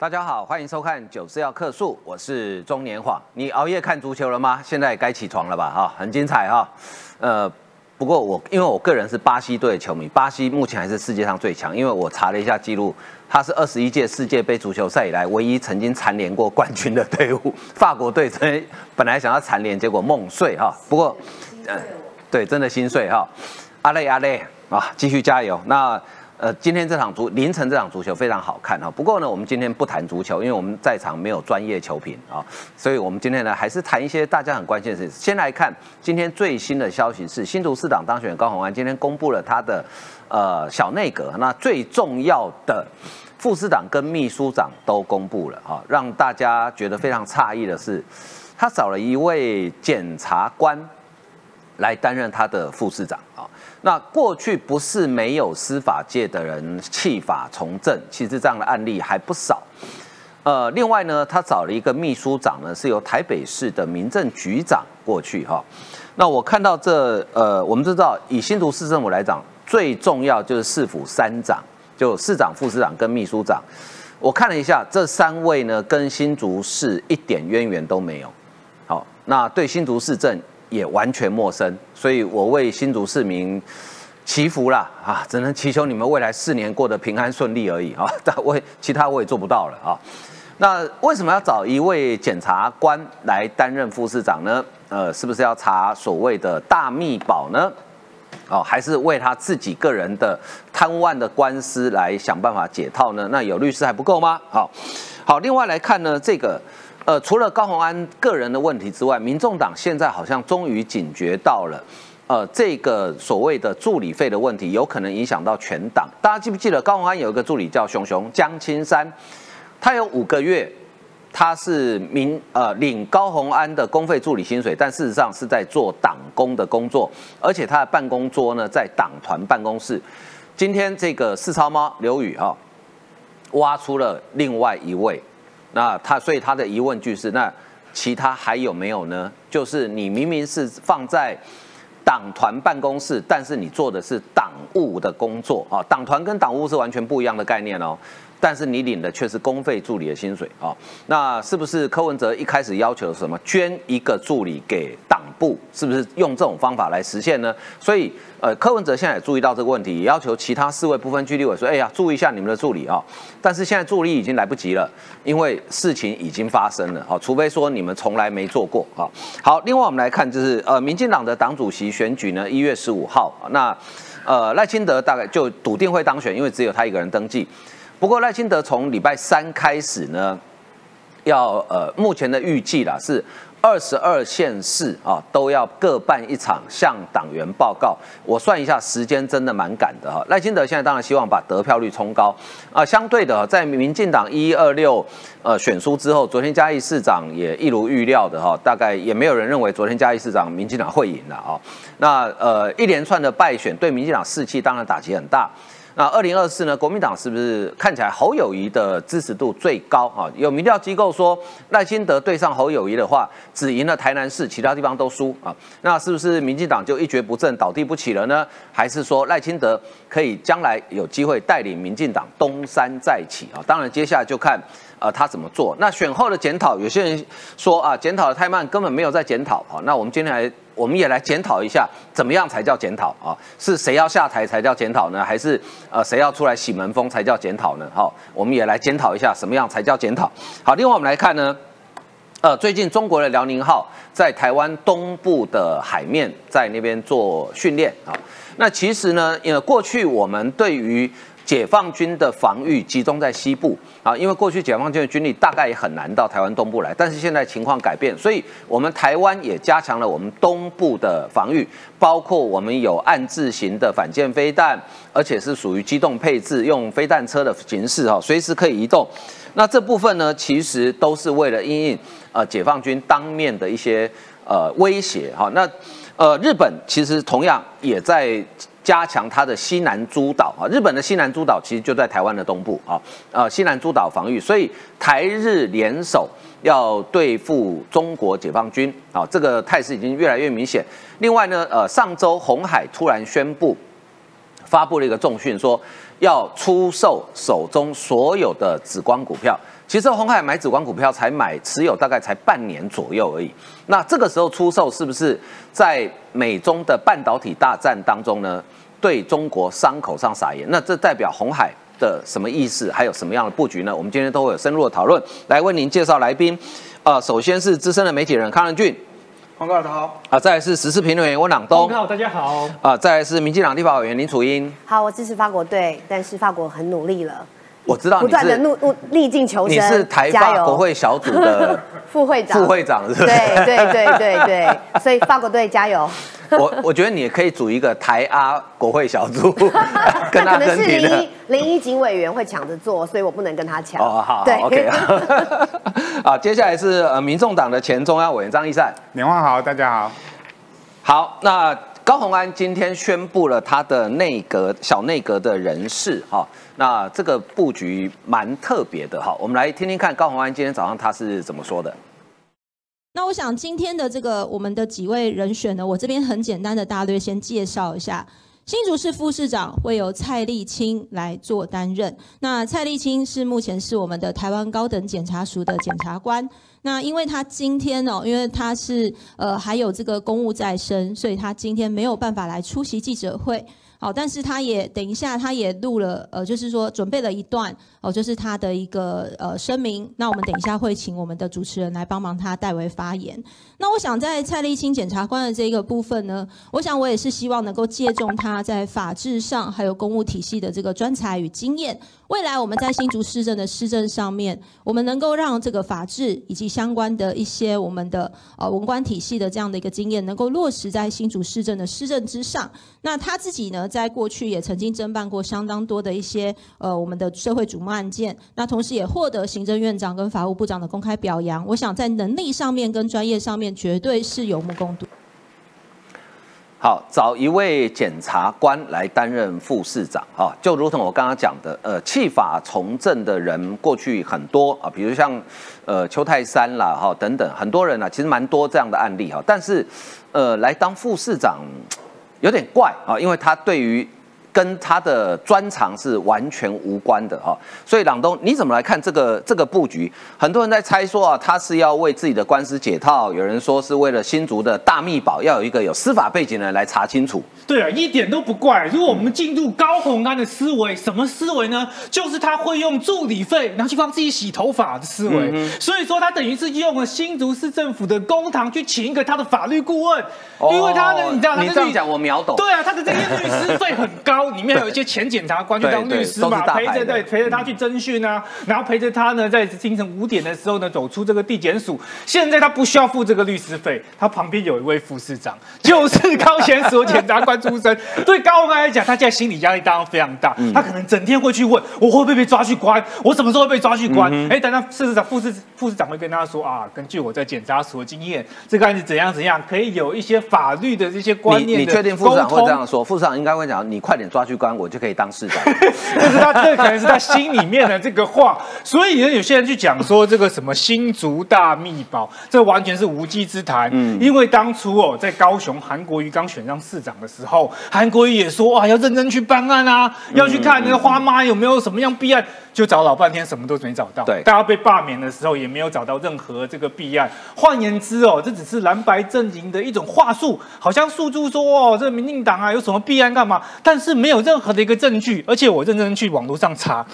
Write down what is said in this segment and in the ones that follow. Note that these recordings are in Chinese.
大家好，欢迎收看《九四要客诉》，我是中年晃。你熬夜看足球了吗？现在该起床了吧？哈，很精彩哈。呃，不过我因为我个人是巴西队的球迷，巴西目前还是世界上最强。因为我查了一下记录，他是二十一届世界杯足球赛以来唯一曾经蝉联过冠军的队伍。法国队真本来想要蝉联，结果梦碎哈。不过，呃，对，真的心碎哈。阿累阿累啊，继续加油。那。呃，今天这场足凌晨这场足球非常好看哈。不过呢，我们今天不谈足球，因为我们在场没有专业球评啊，所以我们今天呢还是谈一些大家很关心的事。先来看今天最新的消息是，新竹市长当选高虹安今天公布了他的呃小内阁，那最重要的副市长跟秘书长都公布了啊，让大家觉得非常诧异的是，他找了一位检察官来担任他的副市长啊。那过去不是没有司法界的人弃法从政，其实这样的案例还不少。呃，另外呢，他找了一个秘书长呢，是由台北市的民政局长过去哈。那我看到这呃，我们知道以新竹市政府来讲，最重要就是市府三长，就市长、副市长跟秘书长。我看了一下，这三位呢，跟新竹市一点渊源都没有。好，那对新竹市政。也完全陌生，所以我为新竹市民祈福啦啊！只能祈求你们未来四年过得平安顺利而已啊！但我其他我也做不到了啊。那为什么要找一位检察官来担任副市长呢？呃，是不是要查所谓的大密保呢？哦，还是为他自己个人的贪污案的官司来想办法解套呢？那有律师还不够吗？好，好，另外来看呢，这个。呃，除了高鸿安个人的问题之外，民众党现在好像终于警觉到了，呃，这个所谓的助理费的问题，有可能影响到全党。大家记不记得高鸿安有一个助理叫熊熊江青山，他有五个月，他是民呃领高鸿安的公费助理薪水，但事实上是在做党工的工作，而且他的办公桌呢在党团办公室。今天这个四超猫刘宇哈，挖出了另外一位。那他所以他的疑问句是：那其他还有没有呢？就是你明明是放在党团办公室，但是你做的是党务的工作啊。党团跟党务是完全不一样的概念哦。但是你领的却是公费助理的薪水啊。那是不是柯文哲一开始要求什么捐一个助理给党部？是不是用这种方法来实现呢？所以。呃，柯文哲现在也注意到这个问题，也要求其他四位部分区立委说：“哎呀，注意一下你们的助理啊！”但是现在助理已经来不及了，因为事情已经发生了。好，除非说你们从来没做过。啊，好，另外我们来看，就是呃，民进党的党主席选举呢，一月十五号，那呃赖清德大概就笃定会当选，因为只有他一个人登记。不过赖清德从礼拜三开始呢，要呃，目前的预计啦是。二十二县市啊，都要各办一场向党员报告。我算一下时间，真的蛮赶的哈。赖清德现在当然希望把得票率冲高啊。相对的，在民进党一二六呃选书之后，昨天嘉义市长也一如预料的哈，大概也没有人认为昨天嘉义市长民进党会赢了啊。那呃一连串的败选对民进党士气当然打击很大。那二零二四呢？国民党是不是看起来侯友谊的支持度最高啊？有民调机构说赖清德对上侯友谊的话，只赢了台南市，其他地方都输啊。那是不是民进党就一蹶不振、倒地不起了呢？还是说赖清德可以将来有机会带领民进党东山再起啊？当然，接下来就看呃他怎么做。那选后的检讨，有些人说啊，检讨的太慢，根本没有在检讨啊。那我们今天来。我们也来检讨一下，怎么样才叫检讨啊？是谁要下台才叫检讨呢？还是呃谁要出来洗门风才叫检讨呢？好，我们也来检讨一下，什么样才叫检讨？好，另外我们来看呢，呃，最近中国的辽宁号在台湾东部的海面在那边做训练啊。那其实呢，因为过去我们对于解放军的防御集中在西部啊，因为过去解放军的军力大概也很难到台湾东部来，但是现在情况改变，所以我们台湾也加强了我们东部的防御，包括我们有暗字型的反舰飞弹，而且是属于机动配置，用飞弹车的形式哈，随时可以移动。那这部分呢，其实都是为了因应呃解放军当面的一些呃威胁哈。那呃日本其实同样也在。加强它的西南诸岛啊，日本的西南诸岛其实就在台湾的东部啊，呃，西南诸岛防御，所以台日联手要对付中国解放军啊，这个态势已经越来越明显。另外呢，呃，上周红海突然宣布发布了一个重讯，说要出售手中所有的紫光股票。其实红海买紫光股票才买持有大概才半年左右而已。那这个时候出售是不是在美中的半导体大战当中呢？对中国伤口上撒盐？那这代表红海的什么意思？还有什么样的布局呢？我们今天都会有深入的讨论。来为您介绍来宾，呃，首先是资深的媒体人康仁俊。黄哥好，啊，再来是时事评论员温朗东，好，大家好，啊，再来是民进党立法委员林楚英，好，我支持法国队，但是法国很努力了，我知道不断的努努逆境求生，你是台法国会小组的 副会长，副会长是，对对对对对，所以法国队加油。我我觉得你也可以组一个台阿国会小组，跟可能是林一林一警委员会抢着做，所以我不能跟他抢。哦，好，对，OK。好，接下来是呃，民众党的前中央委员张义善，年华好，大家好。好，那高鸿安今天宣布了他的内阁小内阁的人事，哈，那这个布局蛮特别的，哈，我们来听听看高鸿安今天早上他是怎么说的。那我想今天的这个我们的几位人选呢，我这边很简单的大略先介绍一下。新竹市副市长会由蔡立青来做担任。那蔡立青是目前是我们的台湾高等检察署的检察官。那因为他今天哦，因为他是呃还有这个公务在身，所以他今天没有办法来出席记者会。好，但是他也等一下，他也录了，呃，就是说准备了一段，哦，就是他的一个呃声明。那我们等一下会请我们的主持人来帮忙他代为发言。那我想在蔡立青检察官的这个部分呢，我想我也是希望能够借重他在法制上还有公务体系的这个专才与经验。未来我们在新竹市政的市政上面，我们能够让这个法制以及相关的一些我们的呃文官体系的这样的一个经验，能够落实在新竹市政的市政之上。那他自己呢，在过去也曾经侦办过相当多的一些呃我们的社会瞩目案件，那同时也获得行政院长跟法务部长的公开表扬。我想在能力上面跟专业上面，绝对是有目共睹。好，找一位检察官来担任副市长啊，就如同我刚刚讲的，呃，弃法从政的人过去很多啊，比如像呃邱泰山啦，哈等等，很多人啊，其实蛮多这样的案例哈，但是呃来当副市长有点怪啊，因为他对于。跟他的专长是完全无关的哈，所以朗东你怎么来看这个这个布局？很多人在猜说啊，他是要为自己的官司解套，有人说是为了新竹的大密宝要有一个有司法背景的人来查清楚。对啊，一点都不怪。如果我们进入高洪安的思维，什么思维呢？就是他会用助理费然后去帮自己洗头发的思维。所以说他等于是用了新竹市政府的公堂去请一个他的法律顾问，因为他呢，你知道，你这样讲我秒懂。对啊，他的这些律师费很高。里面有一些前检察官去当律师嘛，陪着对陪着他去侦讯啊，然后陪着他呢，在清晨五点的时候呢，走出这个地检署。现在他不需要付这个律师费，他旁边有一位副市长，就是高检所检察官出身。对高宏安来讲，他现在心理压力当然非常大，他可能整天会去问，我会不会被抓去关？我什么时候会被抓去关？哎，等到市市长、副市副市长会跟他说啊，根据我在检察署的经验，这个案子怎样怎样，可以有一些法律的这些观念。你你确定副市长会这样说？副市长应该会讲，你快点抓。抓去关我就可以当市长，这是他这可能是他心里面的这个话，所以呢，有些人去讲说这个什么新竹大秘宝，这完全是无稽之谈。嗯，因为当初哦，在高雄韩国瑜刚选上市长的时候，韩国瑜也说啊，要认真去办案啊，要去看那个花妈有没有什么样弊案。就找老半天，什么都没找到。对，大家被罢免的时候，也没有找到任何这个弊案。换言之哦，这只是蓝白阵营的一种话术，好像诉诸说哦，这个民进党啊有什么弊案干嘛？但是没有任何的一个证据，而且我认真去网络上查。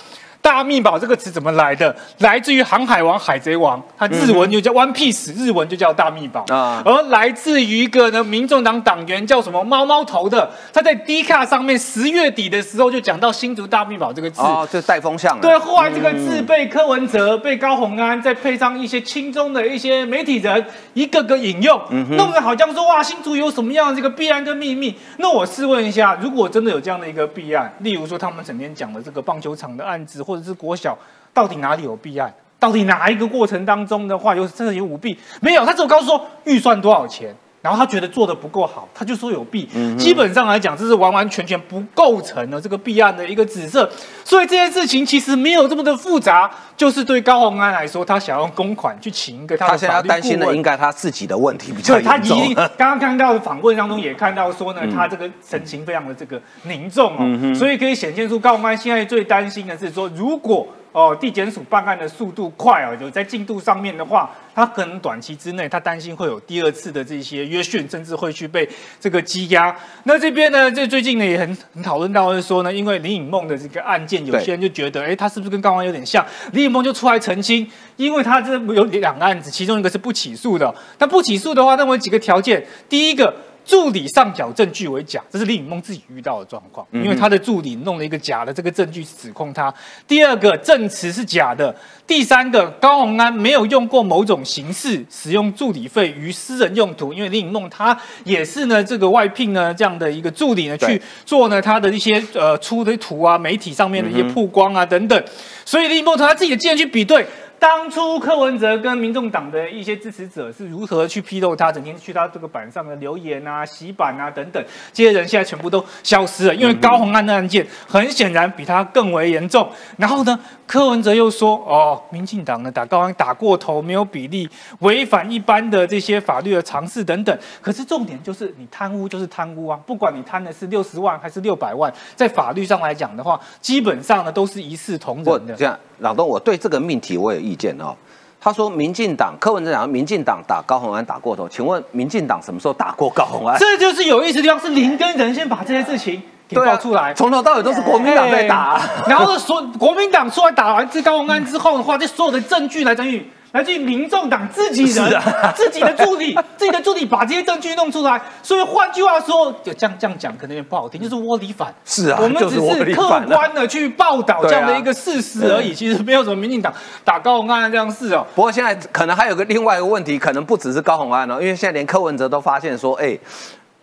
大秘宝这个词怎么来的？来自于《航海王》《海贼王》，它日文就叫 One Piece，日文就叫大秘宝啊。而来自于一个呢，民众党党员叫什么猫猫头的，他在 D 卡上面十月底的时候就讲到新竹大秘宝这个字哦，就带风向。对，后来这个字被柯文哲、被高鸿安，再配上一些亲中的一些媒体人，一个个引用，弄得好像说哇，新竹有什么样的这个弊案跟秘密？那我试问一下，如果真的有这样的一个弊案，例如说他们整天讲的这个棒球场的案子，或或者是国小，到底哪里有弊案？到底哪一个过程当中的话，有真的有舞弊？没有，他只有告诉说预算多少钱，然后他觉得做的不够好，他就说有弊。基本上来讲，这是完完全全不构成了这个弊案的一个指涉。所以这件事情其实没有这么的复杂，就是对高鸿安来说，他想要公款去请一个他的现在担心的应该他自己的问题比较严重。他一定刚刚看到的访问当中也看到说呢，他这个神情非常的这个凝重哦，所以可以显现出高鸿安现在最担心的是说，如果。哦，地检署办案的速度快哦，有在进度上面的话，他可能短期之内，他担心会有第二次的这些约讯，甚至会去被这个羁押。那这边呢，这最近呢也很很讨论到是说呢，因为林颖梦的这个案件，有些人就觉得，哎，他是不是跟刚刚有点像？林颖梦就出来澄清，因为他这有两个案子，其中一个是不起诉的。那不起诉的话，认为几个条件，第一个。助理上缴证据为假，这是李颖梦自己遇到的状况，因为他的助理弄了一个假的这个证据指控他。第二个证词是假的，第三个高鸿安没有用过某种形式使用助理费于私人用途，因为李颖梦他也是呢这个外聘呢这样的一个助理呢去做呢他的一些呃出的图啊媒体上面的一些曝光啊等等，所以李颖梦从他自己的经验去比对。当初柯文哲跟民众党的一些支持者是如何去批斗他，整天去他这个板上的留言啊、洗版啊等等，这些人现在全部都消失了，因为高鸿安的案件很显然比他更为严重。然后呢，柯文哲又说：“哦，民进党呢打高安打过头，没有比例，违反一般的这些法律的常识等等。”可是重点就是你贪污就是贪污啊，不管你贪的是六十万还是六百万，在法律上来讲的话，基本上呢都是一视同仁的。这样。老东，我对这个命题我有意见哦。他说，民进党柯文哲讲，民进党打高宏安打过头，请问民进党什么时候打过高宏安？这就是有意思的地方，是林跟人先把这些事情给爆出来，从头到尾都是国民党在打，然后说国民党出来打完这高宏安之后的话，这所有的证据来证明。来自于民众党自己人、自己的助理、自己的助理把这些证据弄出来，所以换句话说，就这样这样讲可能有点不好听，就是窝里反。是啊，我们只是客观的去报道这样的一个事实而已，其实没有什么民进党打高鸿安这样事哦。不过现在可能还有个另外一个问题，可能不只是高鸿案哦，因为现在连柯文哲都发现说，哎。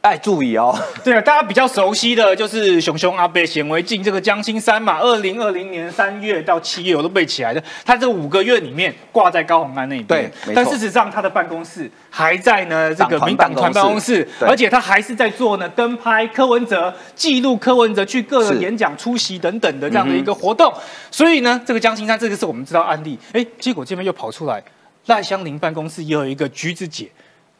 爱注意哦，对啊，大家比较熟悉的就是熊熊阿贝显微镜这个江心山嘛，二零二零年三月到七月我都背起来的，他这五个月里面挂在高鸿安那边，对，但事实上他的办公室还在呢，这个民党团办公室，而且他还是在做呢跟拍柯文哲、记录柯文哲去各个演讲出席等等的这样的一个活动，所以呢，这个江心山这个是我们知道案例，哎，结果这边又跑出来赖香林办公室也有一个橘子姐。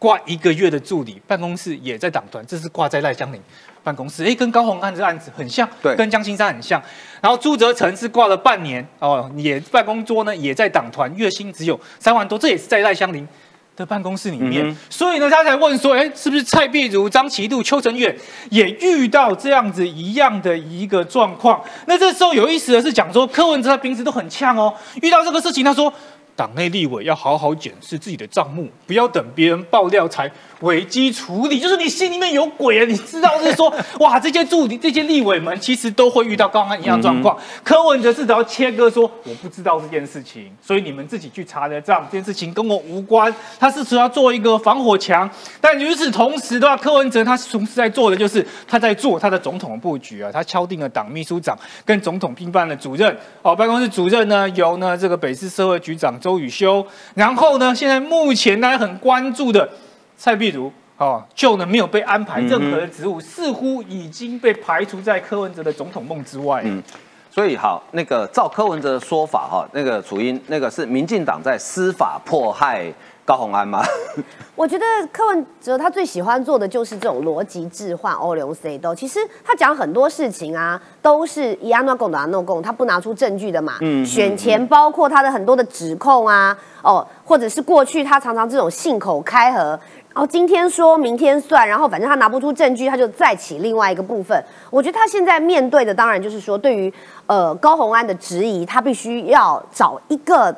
挂一个月的助理，办公室也在党团，这是挂在赖香林办公室，哎，跟高鸿安这案子很像，对，跟江青山很像。然后朱泽成是挂了半年，哦，也办公桌呢也在党团，月薪只有三万多，这也是在赖香林的办公室里面。所以呢，他才问说，哎，是不是蔡碧如、张其度、邱成远也遇到这样子一样的一个状况？那这时候有意思的是讲说，柯文哲他平时都很呛哦，遇到这个事情，他说。党内立委要好好检视自己的账目，不要等别人爆料才危机处理。就是你心里面有鬼啊！你知道是说，哇，这些助理、这些立委们其实都会遇到刚刚一样状况。柯文哲是只要切割说，我不知道这件事情，所以你们自己去查的账，这件事情跟我无关。他是说要做一个防火墙，但与此同时的话，柯文哲他同时在做的就是他在做他的总统布局啊，他敲定了党秘书长跟总统并办的主任哦，办公室主任呢由呢这个北市社会局长周。周宇修，然后呢？现在目前大家很关注的蔡壁如，哦，就呢没有被安排任何的职务，似乎已经被排除在柯文哲的总统梦之外。嗯，所以好，那个照柯文哲的说法，哈，那个楚英，那个是民进党在司法迫害。高鸿安吗？我觉得柯文哲他最喜欢做的就是这种逻辑置换、欧流 C 都。其实他讲很多事情啊，都是以阿诺贡的阿诺贡，他不拿出证据的嘛。嗯。选前包括他的很多的指控啊，哦，或者是过去他常常这种信口开河，哦今天说明天算，然后反正他拿不出证据，他就再起另外一个部分。我觉得他现在面对的当然就是说，对于呃高鸿安的质疑，他必须要找一个。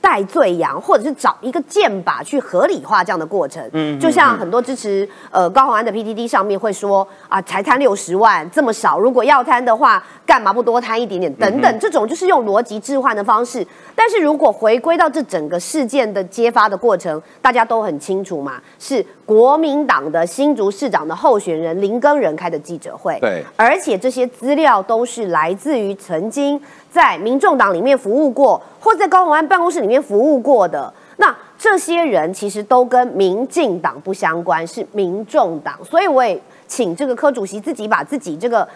戴罪羊，或者是找一个剑靶去合理化这样的过程，嗯，就像很多支持呃高鸿安的 PTT 上面会说啊，才贪六十万这么少，如果要贪的话，干嘛不多贪一点点？等等，这种就是用逻辑置换的方式。但是如果回归到这整个事件的揭发的过程，大家都很清楚嘛，是国民党的新竹市长的候选人林根仁开的记者会，对，而且这些资料都是来自于曾经。在民众党里面服务过，或在高鸿安办公室里面服务过的，那这些人其实都跟民进党不相关，是民众党，所以我也请这个柯主席自己把自己这个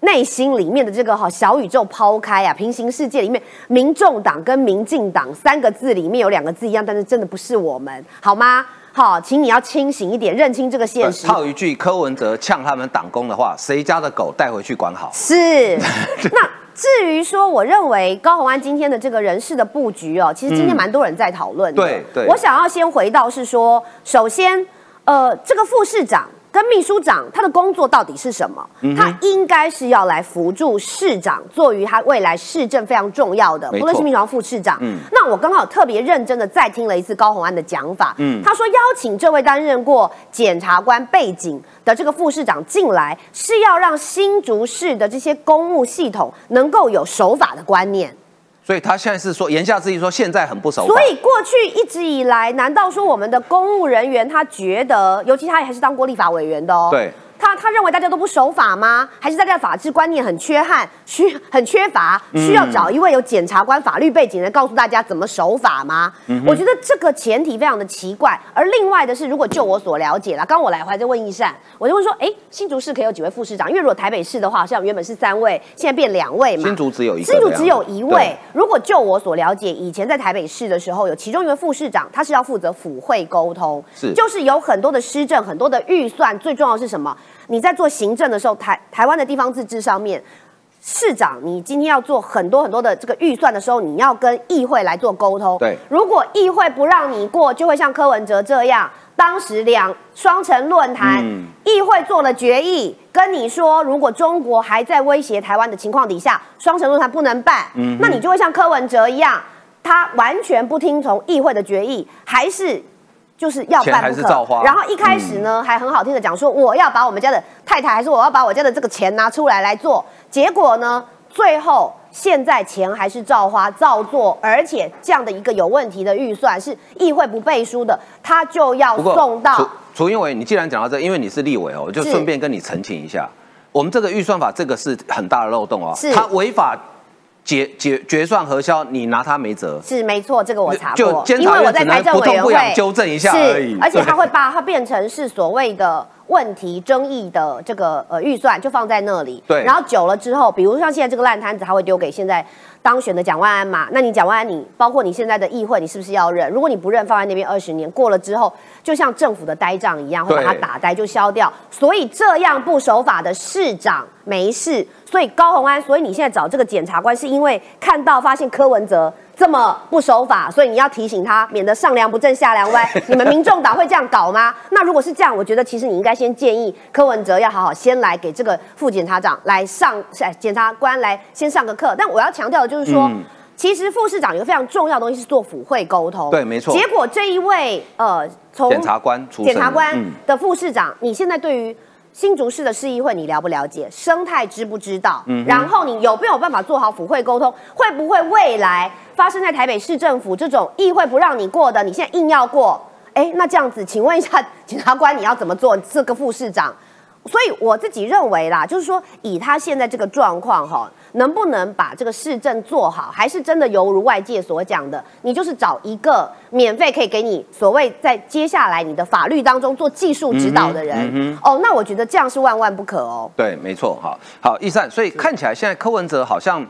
内心里面的这个哈小宇宙抛开啊，平行世界里面，民众党跟民进党三个字里面有两个字一样，但是真的不是我们，好吗？好，请你要清醒一点，认清这个现实。套一句柯文哲呛他们党工的话：谁家的狗带回去管好。是，那。至于说，我认为高鸿安今天的这个人事的布局哦，其实今天蛮多人在讨论的。对对，我想要先回到是说，首先，呃，这个副市长。跟秘书长他的工作到底是什么？他应该是要来辅助市长，做于他未来市政非常重要的，不论是秘书长、副市长。那我刚好特别认真的再听了一次高鸿安的讲法。他说邀请这位担任过检察官背景的这个副市长进来，是要让新竹市的这些公务系统能够有守法的观念。所以他现在是说，言下之意说现在很不熟。所以过去一直以来，难道说我们的公务人员他觉得，尤其他也还是当过立法委员的哦？对。他他认为大家都不守法吗？还是大家的法治观念很缺憾，需很缺乏，需要找一位有检察官法律背景的告诉大家怎么守法吗？我觉得这个前提非常的奇怪。而另外的是，如果就我所了解了，刚我来，我还在问一善，我就问说，哎，新竹市可以有几位副市长？因为如果台北市的话，像原本是三位，现在变两位嘛。新竹只有一新竹只有一位。如果就我所了解，以前在台北市的时候，有其中一位副市长，他是要负责府会沟通，是就是有很多的施政，很多的预算，最重要是什么？你在做行政的时候，台台湾的地方自治上面，市长，你今天要做很多很多的这个预算的时候，你要跟议会来做沟通。对，如果议会不让你过，就会像柯文哲这样，当时两双城论坛，议会做了决议，跟你说，如果中国还在威胁台湾的情况底下，双城论坛不能办，那你就会像柯文哲一样，他完全不听从议会的决议，还是。就是要办不可，然后一开始呢还很好听的讲说我要把我们家的太太，还是我要把我家的这个钱拿出来来做，结果呢最后现在钱还是照花照做，而且这样的一个有问题的预算是议会不背书的，他就要送到。楚英伟，你既然讲到这，因为你是立委哦，我就顺便跟你澄清一下，我们这个预算法这个是很大的漏洞哦，它违法。决决决算核销，你拿他没辙。是没错，这个我查过，因为我在财政委员会纠正一下而已。而且他会把它变成是所谓的问题争议的这个呃预算，就放在那里。对。然后久了之后，比如像现在这个烂摊子，他会丢给现在当选的蒋万安嘛？那你蒋万安，你包括你现在的议会，你是不是要认？如果你不认，放在那边二十年过了之后，就像政府的呆账一样，会把它打呆就消掉。所以这样不守法的市长没事。所以高鸿安，所以你现在找这个检察官，是因为看到发现柯文哲这么不守法，所以你要提醒他，免得上梁不正下梁歪。你们民众党会这样搞吗？那如果是这样，我觉得其实你应该先建议柯文哲要好好先来给这个副检察长来上，检察官来先上个课。但我要强调的就是说，其实副市长有个非常重要的东西是做府会沟通。对，没错。结果这一位呃，从检察官检察官的副市长，你现在对于。新竹市的市议会，你了不了解？生态知不知道？嗯，然后你有没有办法做好府会沟通？会不会未来发生在台北市政府这种议会不让你过的，你现在硬要过？哎，那这样子，请问一下 检察官，你要怎么做？这个副市长？所以我自己认为啦，就是说以他现在这个状况哈，能不能把这个市政做好，还是真的犹如外界所讲的，你就是找一个免费可以给你所谓在接下来你的法律当中做技术指导的人哦，那我觉得这样是万万不可哦。对，没错，好，好，易善，所以看起来现在柯文哲好像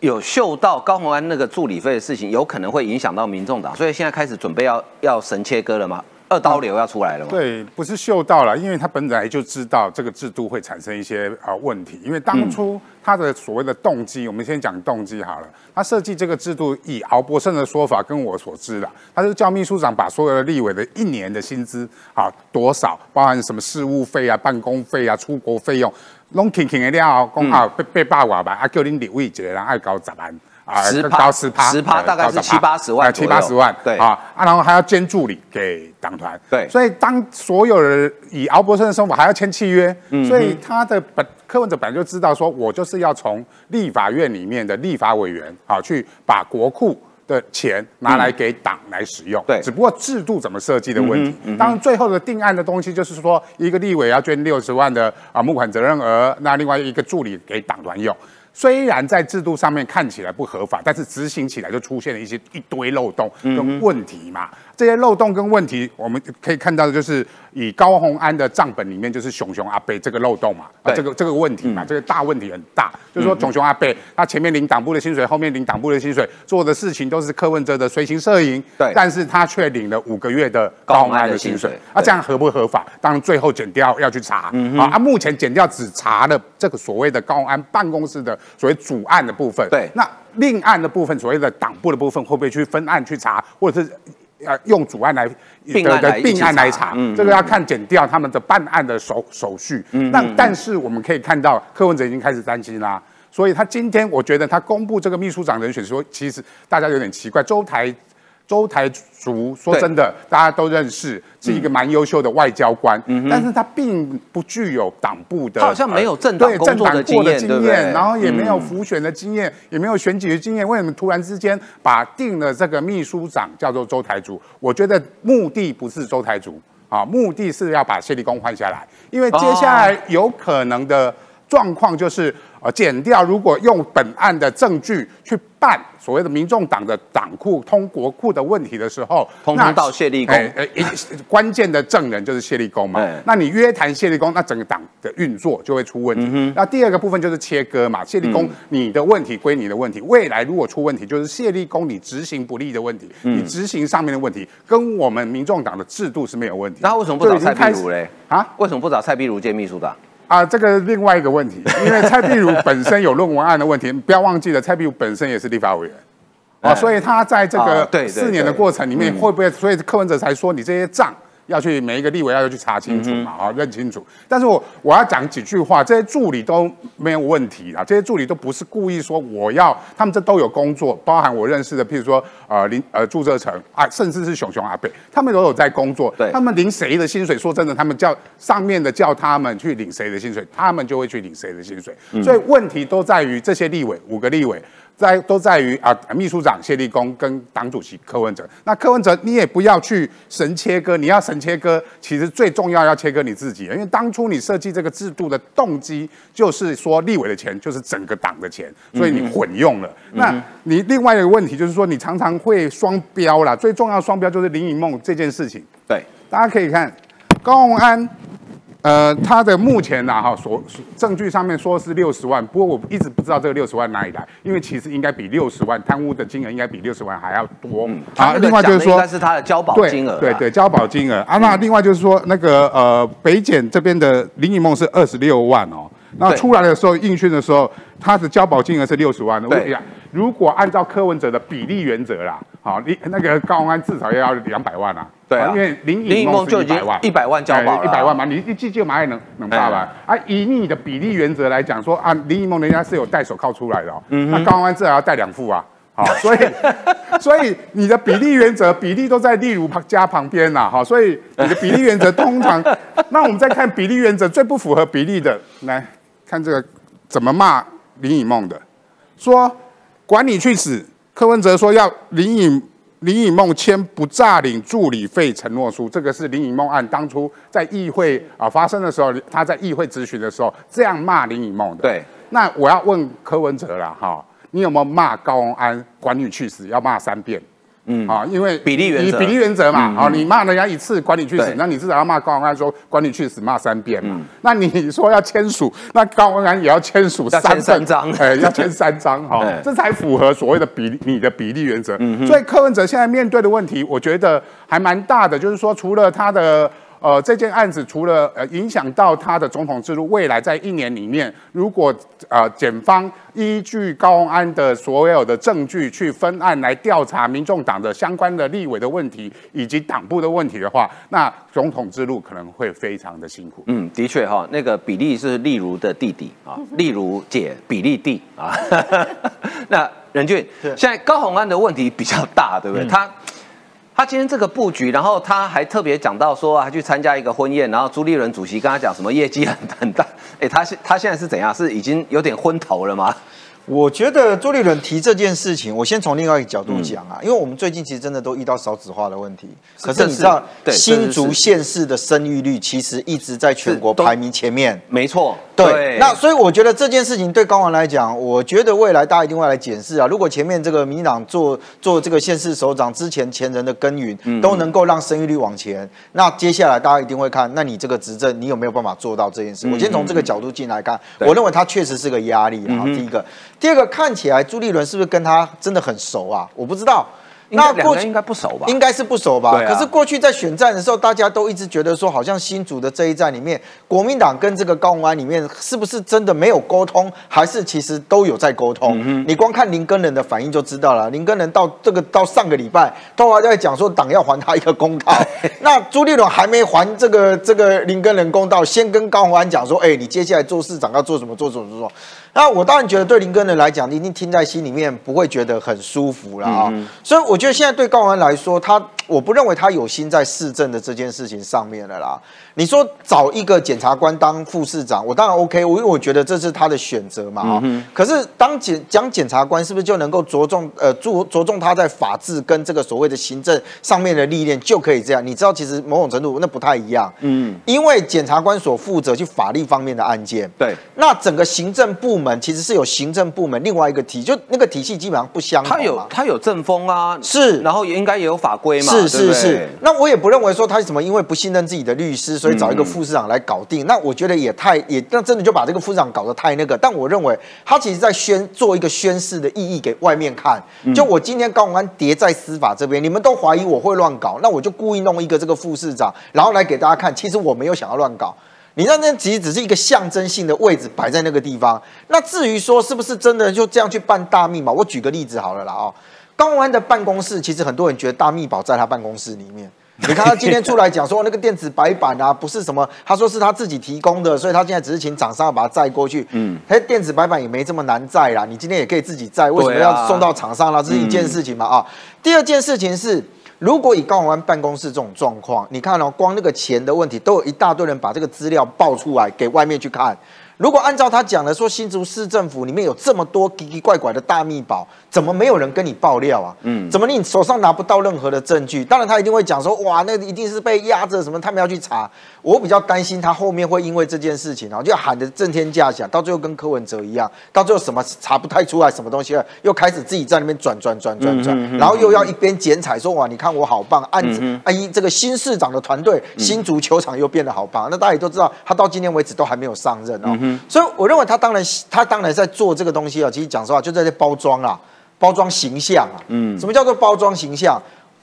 有嗅到高鸿安那个助理费的事情，有可能会影响到民众党，所以现在开始准备要要神切割了吗？二刀流要出来了吗？对，不是嗅到了，因为他本来就知道这个制度会产生一些呃问题。因为当初他的所谓的动机，我们先讲动机好了。他设计这个制度，以敖博胜的说法，跟我所知的，他是叫秘书长把所有的立委的一年的薪资啊多少，包含什么事务费啊、办公费啊、出国费用，拢轻轻的了，讲啊被被八万吧，啊叫恁立委一个人爱交十万。啊，十趴十趴，十趴大概是七八十万，七八十万，对啊，啊，然后还要兼助理给党团，对，所以当所有人以敖博生的身份还要签契约，所以他的本柯文哲本来就知道说，我就是要从立法院里面的立法委员啊，去把国库的钱拿来给党来使用，对，只不过制度怎么设计的问题，当然最后的定案的东西就是说，一个立委要捐六十万的啊募款责任额，那另外一个助理给党团用。虽然在制度上面看起来不合法，但是执行起来就出现了一些一堆漏洞跟问题嘛。这些漏洞跟问题，我们可以看到的就是以高鸿安的账本里面，就是熊熊阿贝这个漏洞嘛，啊，这个这个问题嘛，这个大问题很大。就是说熊熊阿贝他前面领党部的薪水，后面领党部的薪水，做的事情都是柯文哲的随行摄影，对，但是他却领了五个月的高鸿安的薪水，啊，这样合不合法？当然最后减掉要去查，啊，啊，目前减掉只查了这个所谓的高鸿安办公室的所谓主案的部分，对，那另案的部分，所谓的党部的部分，会不会去分案去查，或者是？要用主案来并案并案来查，这个要看减掉他们的办案的手手续。那但是我们可以看到，柯文哲已经开始担心啦，所以他今天我觉得他公布这个秘书长人选说，其实大家有点奇怪，周台。周台竹说真的，大家都认识，是一个蛮优秀的外交官，但是他并不具有党部的，好像没有政党工作的经验，然后也没有浮选的经验，也没有选举的经验，为什么突然之间把定了这个秘书长叫做周台竹？我觉得目的不是周台竹啊，目的是要把谢立功换下来，因为接下来有可能的状况就是。啊，减掉如果用本案的证据去办所谓的民众党的党库通国库的问题的时候，通通到谢立功，呃，关键的证人就是谢立功嘛。那你约谈谢立功，那整个党的运作就会出问题。那第二个部分就是切割嘛，谢立功你的问题归你的问题，未来如果出问题，就是谢立功你执行不力的问题，你执行上面的问题跟我们民众党的制度是没有问题。那为什么不找蔡壁如嘞？啊，为什么不找蔡壁如接秘书长？啊，这个另外一个问题，因为蔡壁如本身有论文案的问题，不要忘记了，蔡壁如本身也是立法委员，啊，所以他在这个四年的过程里面，会不会？所以柯文哲才说你这些账。要去每一个立委要去查清楚嘛，啊，认清楚。但是我我要讲几句话，这些助理都没有问题啊，这些助理都不是故意说我要，他们这都有工作，包含我认识的，譬如说呃林呃朱泽成啊，甚至是熊熊阿贝，他们都有在工作。对，他们领谁的薪水？说真的，他们叫上面的叫他们去领谁的薪水，他们就会去领谁的薪水。所以问题都在于这些立委五个立委。在都在于啊，秘书长谢立功跟党主席柯文哲。那柯文哲，你也不要去神切割，你要神切割，其实最重要要切割你自己，因为当初你设计这个制度的动机就是说立委的钱就是整个党的钱，所以你混用了。那你另外一个问题就是说，你常常会双标啦。最重要双标就是林颖梦这件事情。对，大家可以看高鸿安。呃，他的目前呢，哈，所证据上面说是六十万，不过我一直不知道这个六十万哪里来，因为其实应该比六十万贪污的金额应该比六十万还要多。啊，另外就是说，但是他的交保金额。对对，交保金额啊。那另外就是说，那个呃，北检这边的林以梦是二十六万哦。那出来的时候应讯的时候，他的交保金额是六十万。对呀，如果按照柯文哲的比例原则啦，好，你那个高安至少要要两百万啊。对啊，因为林以梦就已经一百万交保一百万嘛，你一记就马上能能发吧？啊，以你的比例原则来讲，说啊，林以梦人家是有戴手铐出来的，嗯那高安至少要戴两副啊。好，所以 所以你的比例原则比例都在例如旁加旁边呐，哈，所以你的比例原则通常，那我们再看比例原则最不符合比例的，来看这个怎么骂林以梦的，说管你去死，柯文哲说要林以。林以梦签不诈领助理费承诺书，这个是林以梦案当初在议会啊发生的时候，他在议会咨询的时候这样骂林以梦的。对，那我要问柯文哲了哈，你有没有骂高安管你去死，要骂三遍？嗯。啊，因为比例原则，比例原则嘛，啊，你骂人家一次，管你去死，那你至少要骂高安说管你去死，骂三遍嘛。那你说要签署，那高安也要签署三三张，哎，要签三张哈，这才符合所谓的比你的比例原则。所以柯文哲现在面对的问题，我觉得还蛮大的，就是说除了他的。呃，这件案子除了呃影响到他的总统之路，未来在一年里面，如果呃检方依据高安的所有的证据去分案来调查民众党的相关的立委的问题以及党部的问题的话，那总统之路可能会非常的辛苦。嗯，的确哈，那个比利是例如的弟弟啊，例如姐比利弟啊。那任俊，现在高鸿安的问题比较大，对不对？他。他今天这个布局，然后他还特别讲到说，还去参加一个婚宴，然后朱立伦主席跟他讲什么业绩很很大，哎，他现他现在是怎样？是已经有点昏头了吗？我觉得朱立伦提这件事情，我先从另外一个角度讲啊，因为我们最近其实真的都遇到少子化的问题。可是你知道，新竹县市的生育率其实一直在全国排名前面。没错，对。那所以我觉得这件事情对高雄来讲，我觉得未来大家一定会来检视啊。如果前面这个民党做做这个县市首长之前前人的耕耘，都能够让生育率往前，那接下来大家一定会看，那你这个执政你有没有办法做到这件事？我先从这个角度进来看，我认为它确实是个压力啊。第一个。第二个看起来朱立伦是不是跟他真的很熟啊？我不知道。那过去应该不熟吧？应该是不熟吧。可是过去在选战的时候，大家都一直觉得说，好像新竹的这一战里面，国民党跟这个高鸿安里面是不是真的没有沟通，还是其实都有在沟通？你光看林根人的反应就知道了。林根人到这个到上个礼拜都还在讲说，党要还他一个公道。那朱立伦还没还这个这个林根人公道，先跟高鸿安讲说，哎，你接下来做市长要做什么？做什么？做什么？那我当然觉得对林根人来讲，你一定听在心里面，不会觉得很舒服了啊。所以我觉得现在对高文来说，他。我不认为他有心在市政的这件事情上面了啦。你说找一个检察官当副市长，我当然 OK，我因为我觉得这是他的选择嘛。啊，可是当检讲检察官是不是就能够着重呃着着重他在法治跟这个所谓的行政上面的历练就可以这样？你知道其实某种程度那不太一样。嗯，因为检察官所负责去法律方面的案件，对，那整个行政部门其实是有行政部门另外一个体，就那个体系基本上不相同。他有他有政风啊，是，然后也应该也有法规嘛。是是是是，那我也不认为说他什么因为不信任自己的律师，所以找一个副市长来搞定。那我觉得也太也那真的就把这个副市长搞得太那个。但我认为他其实在宣做一个宣誓的意义给外面看。就我今天高永安叠在司法这边，你们都怀疑我会乱搞，那我就故意弄一个这个副市长，然后来给大家看，其实我没有想要乱搞。你那那其实只是一个象征性的位置摆在那个地方。那至于说是不是真的就这样去办大密码，我举个例子好了啦哦。高安的办公室，其实很多人觉得大密宝在他办公室里面。你看他今天出来讲说，那个电子白板啊，不是什么，他说是他自己提供的，所以他现在只是请厂商要把它载过去。嗯，哎电子白板也没这么难载啦，你今天也可以自己载，为什么要送到厂商啦？这是一件事情嘛啊。第二件事情是，如果以高安办公室这种状况，你看哦，光那个钱的问题，都有一大堆人把这个资料爆出来给外面去看。如果按照他讲的说，新竹市政府里面有这么多奇奇怪怪的大密宝，怎么没有人跟你爆料啊？嗯，怎么你手上拿不到任何的证据？当然他一定会讲说，哇，那一定是被压着什么，他们要去查。我比较担心他后面会因为这件事情，然后就喊得震天价响，到最后跟柯文哲一样，到最后什么查不太出来什么东西了，又开始自己在那边转转转转转，然后又要一边剪彩说哇，你看我好棒，案子哎，这个新市长的团队，新足球场又变得好棒。那大家也都知道，他到今天为止都还没有上任哦，所以我认为他当然他当然在做这个东西啊，其实讲实话就在这包装啊，包装形象啊，嗯，什么叫做包装形象？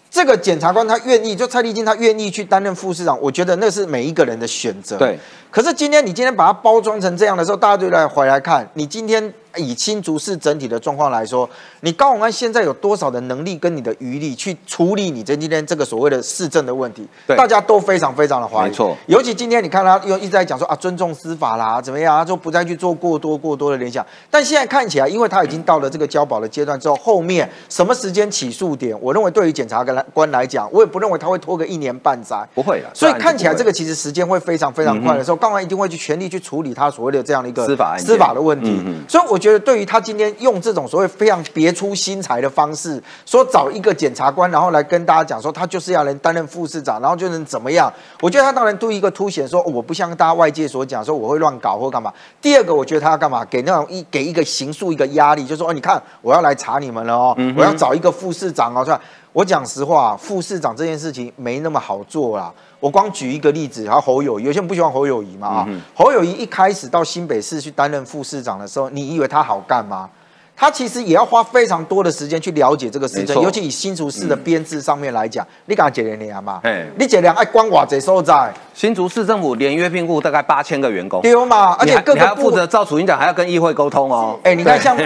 这个检察官他愿意，就蔡立金他愿意去担任副市长，我觉得那是每一个人的选择。对。可是今天你今天把它包装成这样的时候，大家就来回来看，你今天以新竹市整体的状况来说，你高永安现在有多少的能力跟你的余力去处理你这今天这个所谓的市政的问题？对，大家都非常非常的怀疑。没错，尤其今天你看他又一直在讲说啊，尊重司法啦，怎么样他，就不再去做过多过多的联想。但现在看起来，因为他已经到了这个交保的阶段之后，后面什么时间起诉点？我认为对于检察官来讲，我也不认为他会拖个一年半载，不会的。所以看起来这个其实时间会非常非常快的时候，高永安一定会去全力。去处理他所谓的这样的一个司法司法的问题，所以我觉得对于他今天用这种所谓非常别出心裁的方式，说找一个检察官，然后来跟大家讲说他就是要能担任副市长，然后就能怎么样？我觉得他当然对一个凸显说我不像大家外界所讲说我会乱搞或干嘛。第二个，我觉得他要干嘛？给那种一给一个刑诉一个压力，就说哦，你看我要来查你们了哦，我要找一个副市长哦，是吧？我讲实话，副市长这件事情没那么好做啦。我光举一个例子，然后侯友谊，有些人不喜欢侯友谊嘛啊。侯友谊一开始到新北市去担任副市长的时候，你以为他好干吗？他其实也要花非常多的时间去了解这个市政，尤其以新竹市的编制上面来讲，你敢解联联吗？哎，你解联爱关瓦贼所在。新竹市政府连约聘雇大概八千个员工，丢嘛，而且各个负责赵楚英长还要跟议会沟通哦。哎，你看像。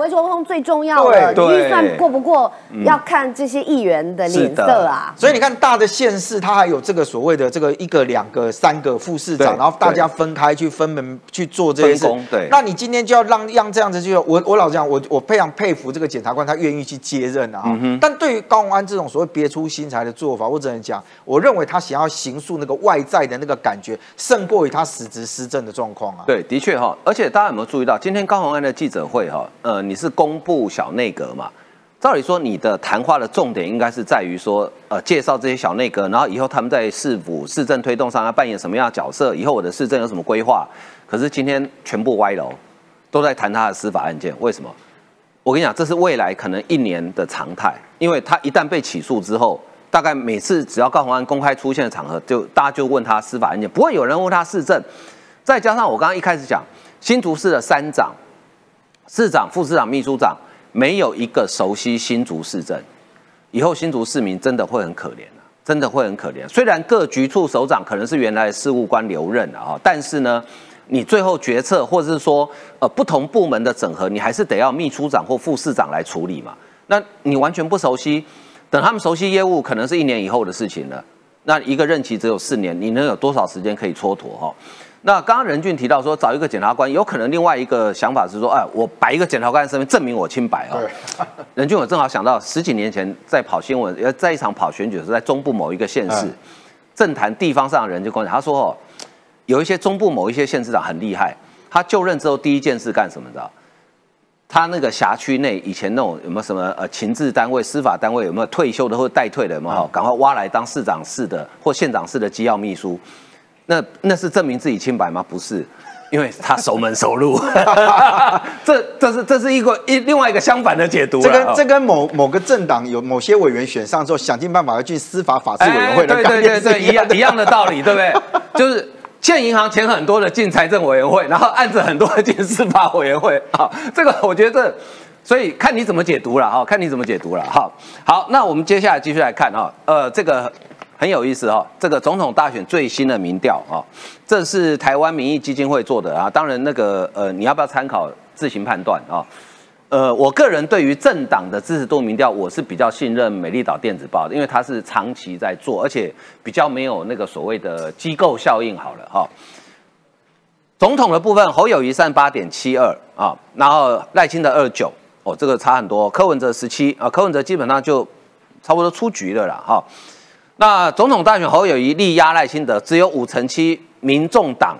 府会沟通最重要的，对预算过不过要看这些议员的脸色啊。所以你看大的县市，它还有这个所谓的这个一个、两个、三个副市长，然后大家分开去分门去做这些工。对那你今天就要让让这样子去，我我老实讲，我我非常佩服这个检察官，他愿意去接任啊。嗯但对于高虹安这种所谓别出心裁的做法，我只能讲，我认为他想要形塑那个外在的那个感觉，胜过于他实质施政的状况啊。对，的确哈，而且大家有没有注意到，今天高虹安的记者会哈，呃，你是公布小内阁嘛？照理说，你的谈话的重点应该是在于说，呃，介绍这些小内阁，然后以后他们在市府市政推动上要扮演什么样的角色，以后我的市政有什么规划。可是今天全部歪楼，都在谈他的司法案件，为什么？我跟你讲，这是未来可能一年的常态，因为他一旦被起诉之后，大概每次只要高虹安公开出现的场合，就大家就问他司法案件，不会有人问他市政。再加上我刚刚一开始讲，新竹市的三长、市长、副市长、秘书长，没有一个熟悉新竹市政，以后新竹市民真的会很可怜啊，真的会很可怜。虽然各局处首长可能是原来事务官留任了哈，但是呢，你最后决策或者是说呃不同部门的整合，你还是得要秘书长或副市长来处理嘛。那你完全不熟悉，等他们熟悉业务，可能是一年以后的事情了。那一个任期只有四年，你能有多少时间可以蹉跎哈？那刚刚任俊提到说找一个检察官，有可能另外一个想法是说，哎，我摆一个检察官身份证明我清白哦。任俊我正好想到十几年前在跑新闻，呃，在一场跑选举的时候，在中部某一个县市，嗯政坛地方上的人就跟我讲，他说哦，有一些中部某一些县市长很厉害，他就任之后第一件事干什么？你知道？他那个辖区内以前那种有没有什么呃情治单位、司法单位有没有退休的或者待退的有没有？赶快挖来当市长室的或县长室的机要秘书。那那是证明自己清白吗？不是，因为他熟门熟路。这这是这是一个一另外一个相反的解读。这跟哦这跟某某个政党有某些委员选上之后，想尽办法要去司法法制委员会的哎对对对对，一样一。样的道理，对不对？就是欠银行钱很多的进财政委员会，然后案子很多的进司法委员会。啊，这个我觉得，所以看你怎么解读了哈，看你怎么解读了。哈，好，那我们接下来继续来看哈，呃，这个很有意思哈，这个总统大选最新的民调啊，这是台湾民意基金会做的啊，当然那个呃，你要不要参考自行判断啊？呃，我个人对于政党的支持度民调，我是比较信任美丽岛电子报的，因为它是长期在做，而且比较没有那个所谓的机构效应。好了哈，总统的部分，侯友谊三八点七二啊，然后赖清德二九，这个差很多。柯文哲十七啊，柯文哲基本上就差不多出局了啦哈。那总统大选，侯友谊力压赖清德，只有五成七民众党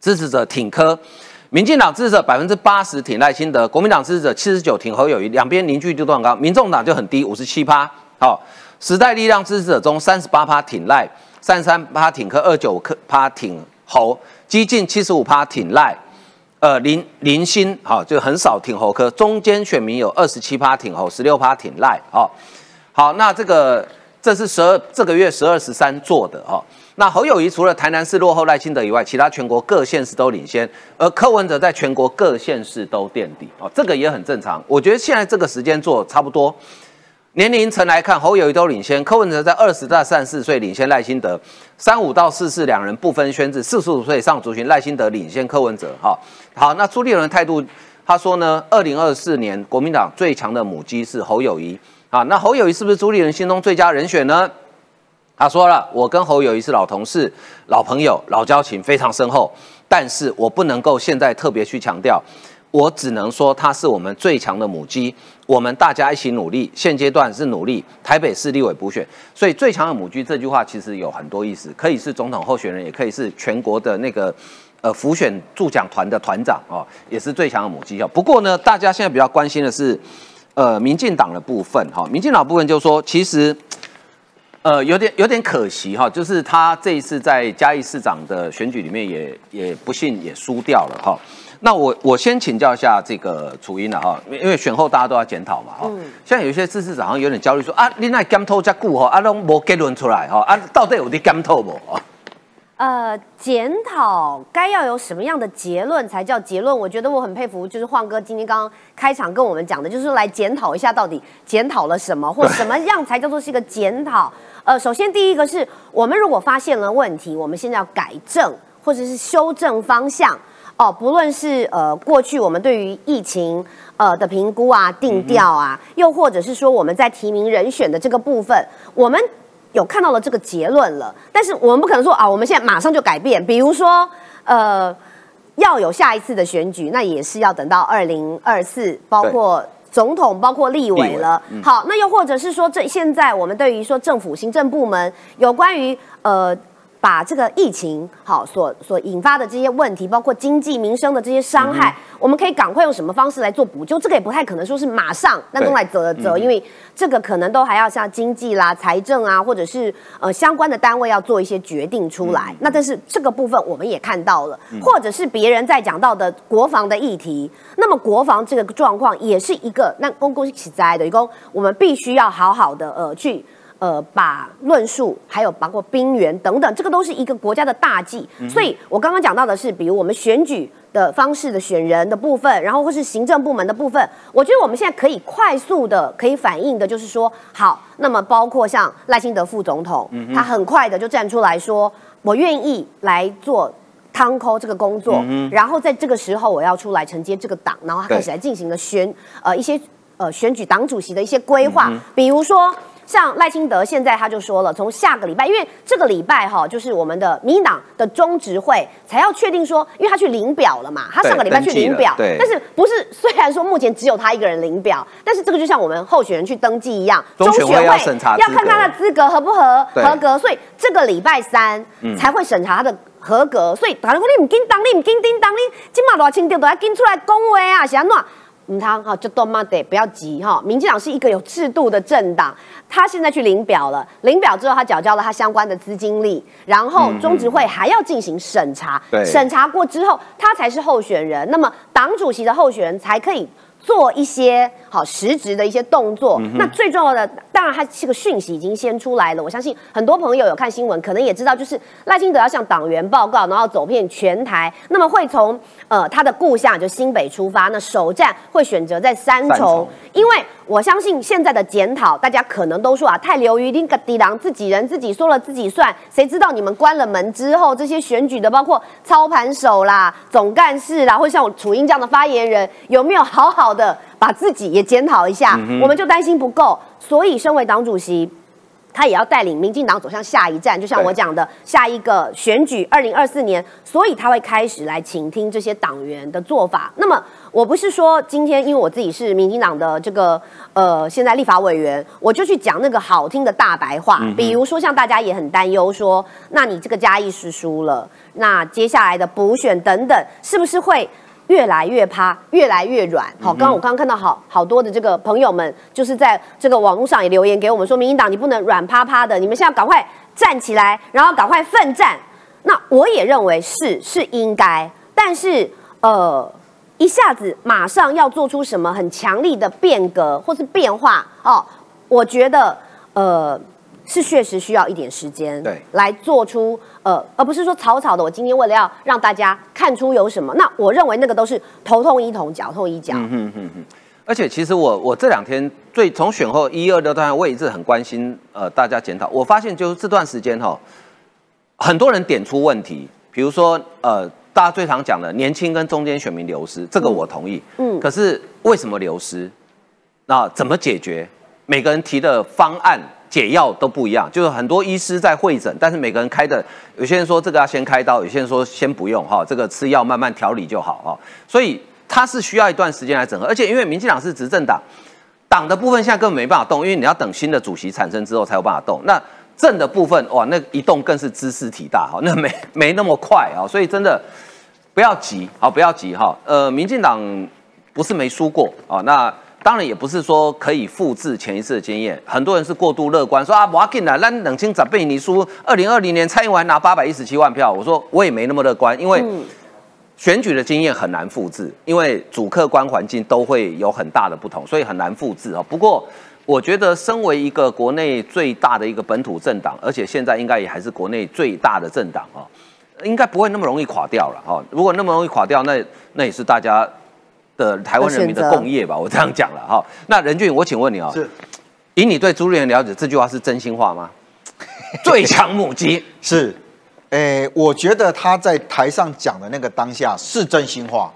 支持者挺柯。民进党支持者百分之八十挺赖清德，国民党支持者七十九挺侯友谊，两边凝聚力都很高。民众党就很低，五十七趴。好，时代力量支持者中三十八趴挺赖，三十三趴挺柯，二九趴挺侯，激进七十五趴挺赖，呃零零星好就很少挺侯科，中间选民有二十七趴挺侯，十六趴挺赖。好，好，那这个这是十二这个月十二十三做的哦。那侯友谊除了台南市落后赖清德以外，其他全国各县市都领先，而柯文哲在全国各县市都垫底哦，这个也很正常。我觉得现在这个时间做差不多。年龄层来看，侯友谊都领先，柯文哲在二十到三十四岁领先赖清德，三五到四四两人不分轩轾，四十五岁以上族群赖清德领先柯文哲。哈，好，那朱立伦态度，他说呢，二零二四年国民党最强的母鸡是侯友谊啊，那侯友谊是不是朱立伦心中最佳人选呢？他说了，我跟侯友谊是老同事、老朋友、老交情非常深厚，但是我不能够现在特别去强调，我只能说他是我们最强的母鸡，我们大家一起努力，现阶段是努力台北市立委补选，所以最强的母鸡这句话其实有很多意思，可以是总统候选人，也可以是全国的那个呃辅选助讲团的团长哦，也是最强的母鸡哦。不过呢，大家现在比较关心的是，呃，民进党的部分哈、民进党部分就是说，其实。呃，有点有点可惜哈，就是他这一次在嘉义市长的选举里面也也不幸也输掉了哈。那我我先请教一下这个楚英了哈，因为选后大家都要检讨嘛哈。现在有一些支持者好像有点焦虑，说啊，你那检讨加久哈，啊都没结论出来哈，啊到底有的检讨不？呃，检讨该要有什么样的结论才叫结论？我觉得我很佩服，就是晃哥今天刚刚开场跟我们讲的，就是来检讨一下到底检讨了什么，或什么样才叫做是一个检讨。呃，首先第一个是我们如果发现了问题，我们现在要改正或者是修正方向。哦，不论是呃过去我们对于疫情呃的评估啊、定调啊，又或者是说我们在提名人选的这个部分，我们有看到了这个结论了。但是我们不可能说啊，我们现在马上就改变。比如说呃，要有下一次的选举，那也是要等到二零二四，包括总统、包括立委了。好，那又或者是说，这现在我们对于说政府行政部门有关于呃。把这个疫情好所所引发的这些问题，包括经济民生的这些伤害，我们可以赶快用什么方式来做补救？这个也不太可能说是马上那都来责责，因为这个可能都还要像经济啦、财政啊，或者是呃相关的单位要做一些决定出来。那但是这个部分我们也看到了，或者是别人在讲到的国防的议题，那么国防这个状况也是一个那公共起灾的一个，我们必须要好好的呃去。呃，把论述还有包括兵源等等，这个都是一个国家的大计。所以我刚刚讲到的是，比如我们选举的方式的选人的部分，然后或是行政部门的部分，我觉得我们现在可以快速的可以反映的，就是说，好，那么包括像赖清德副总统，他很快的就站出来说，我愿意来做汤扣这个工作，然后在这个时候我要出来承接这个党，然后他开始来进行了选呃一些呃选举党主席的一些规划，比如说。像赖清德现在他就说了，从下个礼拜，因为这个礼拜哈，就是我们的民进党的中执会才要确定说，因为他去领表了嘛，他上个礼拜去领表，但是不是虽然说目前只有他一个人领表，但是这个就像我们候选人去登记一样，中选会要审查，要看他的资格合不合合格，所以这个礼拜三才会审查他的合格，所以大家讲你唔紧当，你唔紧叮当，你今嘛偌清掉都要紧出来讲话啊，是安怎？唔通哈，就多嘛得，不要急哈。民进党是一个有制度的政党。他现在去领表了，领表之后他缴交了他相关的资金力，然后中执会还要进行审查，审查过之后他才是候选人，那么党主席的候选人才可以。做一些好实质的一些动作，那最重要的当然，它这个讯息已经先出来了。我相信很多朋友有看新闻，可能也知道，就是赖清德要向党员报告，然后走遍全台，那么会从呃他的故乡就新北出发，那首站会选择在三重，因为我相信现在的检讨，大家可能都说啊，太流于那个敌狼自己人自己说了自己算，谁知道你们关了门之后，这些选举的包括操盘手啦、总干事啦，或像楚英这样的发言人，有没有好好？的把自己也检讨一下，我们就担心不够，所以身为党主席，他也要带领民进党走向下一站。就像我讲的，下一个选举二零二四年，所以他会开始来倾听这些党员的做法。那么，我不是说今天因为我自己是民进党的这个呃现在立法委员，我就去讲那个好听的大白话。比如说，像大家也很担忧说，那你这个嘉义是输了，那接下来的补选等等，是不是会？越来越趴，越来越软。好，刚刚我刚刚看到好好多的这个朋友们，就是在这个网络上也留言给我们说，民进党你不能软趴趴的，你们现在要赶快站起来，然后赶快奋战。那我也认为是是应该，但是呃，一下子马上要做出什么很强力的变革或是变化哦，我觉得呃。是确实需要一点时间，对，来做出呃，而不是说草草的。我今天为了要让大家看出有什么，那我认为那个都是头痛医头，脚痛医脚。嗯嗯嗯嗯。而且其实我我这两天最从选后一二六段，位一直很关心呃大家检讨。我发现就是这段时间哈，很多人点出问题，比如说呃大家最常讲的年轻跟中间选民流失，这个我同意。嗯。可是为什么流失？那怎么解决？每个人提的方案。解药都不一样，就是很多医师在会诊，但是每个人开的，有些人说这个要先开刀，有些人说先不用哈，这个吃药慢慢调理就好哈，所以它是需要一段时间来整合，而且因为民进党是执政党，党的部分现在根本没办法动，因为你要等新的主席产生之后才有办法动，那政的部分哇，那一动更是知识体大哈，那没没那么快啊，所以真的不要急啊，不要急哈，呃，民进党不是没输过啊，那。当然也不是说可以复制前一次的经验，很多人是过度乐观，说啊，我要进来，那冷清长辈你输，二零二零年蔡英文拿八百一十七万票，我说我也没那么乐观，因为选举的经验很难复制，因为主客观环境都会有很大的不同，所以很难复制啊。不过我觉得，身为一个国内最大的一个本土政党，而且现在应该也还是国内最大的政党啊，应该不会那么容易垮掉了哈。如果那么容易垮掉，那那也是大家。的台湾人民的共业吧，我这样讲了哈。那任俊，我请问你啊，是以你对朱立伦了解，这句话是真心话吗？最强母鸡是诶，我觉得他在台上讲的那个当下是真心话，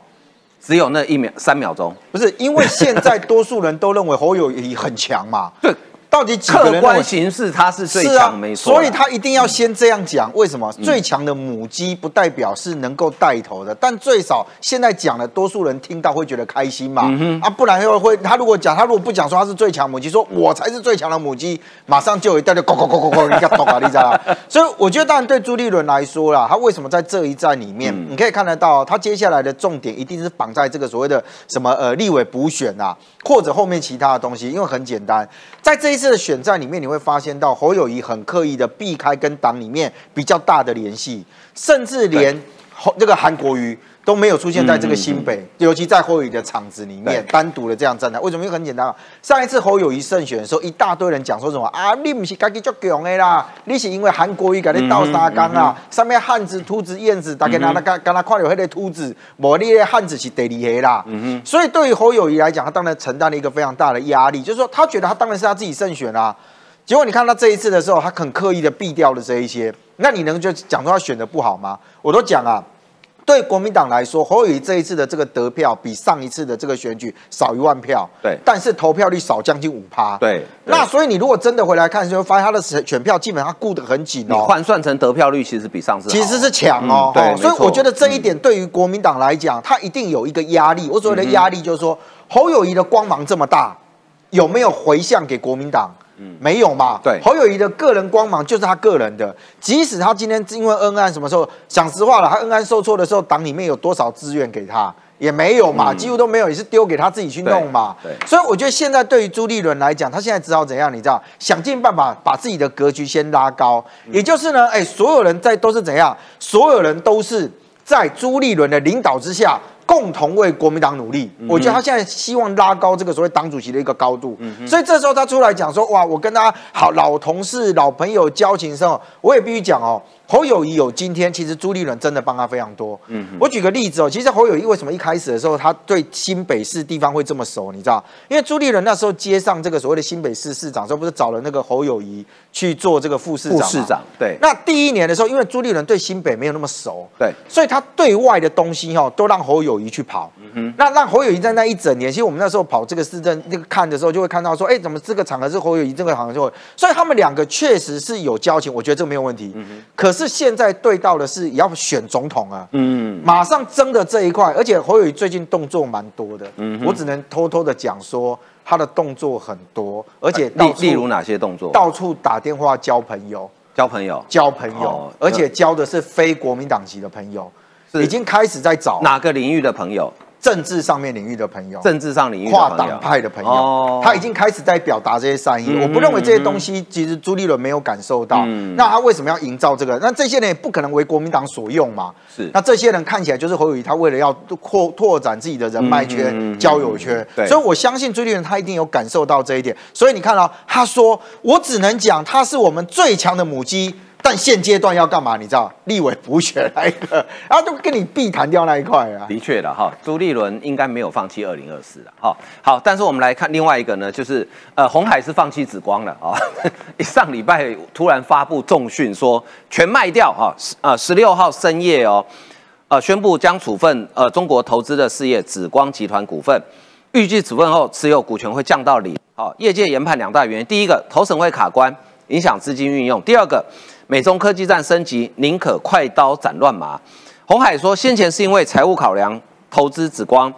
只有那一秒三秒钟，不是因为现在多数人都认为侯友谊很强嘛？对。到底客观形势他是最强，没错，所以他一定要先这样讲。为什么最强的母鸡不代表是能够带头的？但最少现在讲了，多数人听到会觉得开心嘛？啊，不然又会他如果讲他如果不讲说他是最强母鸡，说我才是最强的母鸡，马上就有一代就咕咕咕咕咕，你看懂啊？你知道？所以我觉得，当然对朱立伦来说啦，他为什么在这一战里面，你可以看得到，他接下来的重点一定是绑在这个所谓的什么呃立委补选啊，或者后面其他的东西，因为很简单，在这一次的选战里面。你会发现到侯友谊很刻意的避开跟党里面比较大的联系，甚至连侯这个韩国瑜都没有出现在这个新北，尤其在侯友谊的场子里面单独的这样站台。为什么？因为很简单啊，上一次侯友谊胜选的时候，一大堆人讲说什么啊，你不是自己足强的啦，你是因为韩国瑜给你倒沙缸啊，上面汉子、秃子、燕子，大家拿那刚刚他看到那个秃子，无你的汉子是第二个啦。所以对于侯友谊来讲，他当然承担了一个非常大的压力，就是说他觉得他当然是他自己胜选啊。结果你看他这一次的时候，他很刻意的避掉了这一些，那你能就讲说他选的不好吗？我都讲啊，对国民党来说，侯友谊这一次的这个得票比上一次的这个选举少一万票，对，但是投票率少将近五趴，对。那所以你如果真的回来看，就会发现他的选票基本上顾得很紧哦。你换算成得票率，其实比上次其实是强哦。对，所以我觉得这一点对于国民党来讲，他一定有一个压力。我所谓的压力就是说，侯友谊的光芒这么大，有没有回向给国民党？没有嘛？对，侯友谊的个人光芒就是他个人的。即使他今天因为恩安什么时候讲实话了，他恩安受挫的时候，党里面有多少资源给他也没有嘛，几乎都没有，也是丢给他自己去弄嘛。对，所以我觉得现在对于朱立伦来讲，他现在只好怎样？你知道，想尽办法把自己的格局先拉高。也就是呢，哎，所有人在都是怎样？所有人都是在朱立伦的领导之下。共同为国民党努力，我觉得他现在希望拉高这个所谓党主席的一个高度，所以这时候他出来讲说，哇，我跟他好老同事、老朋友交情深，我也必须讲哦。侯友谊有今天，其实朱立伦真的帮他非常多。嗯，我举个例子哦，其实侯友谊为什么一开始的时候他对新北市地方会这么熟？你知道，因为朱立伦那时候接上这个所谓的新北市市长时候，不是找了那个侯友谊去做这个副市长？副市长，对。那第一年的时候，因为朱立伦对新北没有那么熟，对，所以他对外的东西哈都让侯友谊去跑。嗯哼。那让侯友谊在那一整年，其实我们那时候跑这个市政那个看的时候，就会看到说，哎，怎么这个场合是侯友谊这个场合就会，所以他们两个确实是有交情，我觉得这个没有问题。嗯哼。可是现在对。到的是也要选总统啊，嗯，马上争的这一块，而且侯友谊最近动作蛮多的，嗯，我只能偷偷的讲说他的动作很多，而且例例如哪些动作？到处打电话交朋友，交朋友，交朋友，而且交的是非国民党籍的朋友，已经开始在找哪个领域的朋友。政治上面领域的朋友，政治上领域跨党派的朋友，他已经开始在表达这些善意。我不认为这些东西其实朱立伦没有感受到。那他为什么要营造这个？那这些人也不可能为国民党所用嘛？是。那这些人看起来就是侯友谊，他为了要扩拓展自己的人脉圈、交友圈。所以我相信朱立伦他一定有感受到这一点。所以你看到他说：“我只能讲他是我们最强的母鸡。”但现阶段要干嘛？你知道，立委补选那一个，然后就跟你避谈掉那一块啊。的确的哈，朱立伦应该没有放弃二零二四的哈。好，但是我们来看另外一个呢，就是呃，红海是放弃紫光了啊。上礼拜突然发布重讯说全卖掉哈，呃，十六号深夜哦，呃，宣布将处分呃中国投资的事业紫光集团股份，预计处分后持有股权会降到零。好，业界研判两大原因，第一个投审会卡关，影响资金运用；第二个。美中科技战升级，宁可快刀斩乱麻。红海说，先前是因为财务考量投资紫光，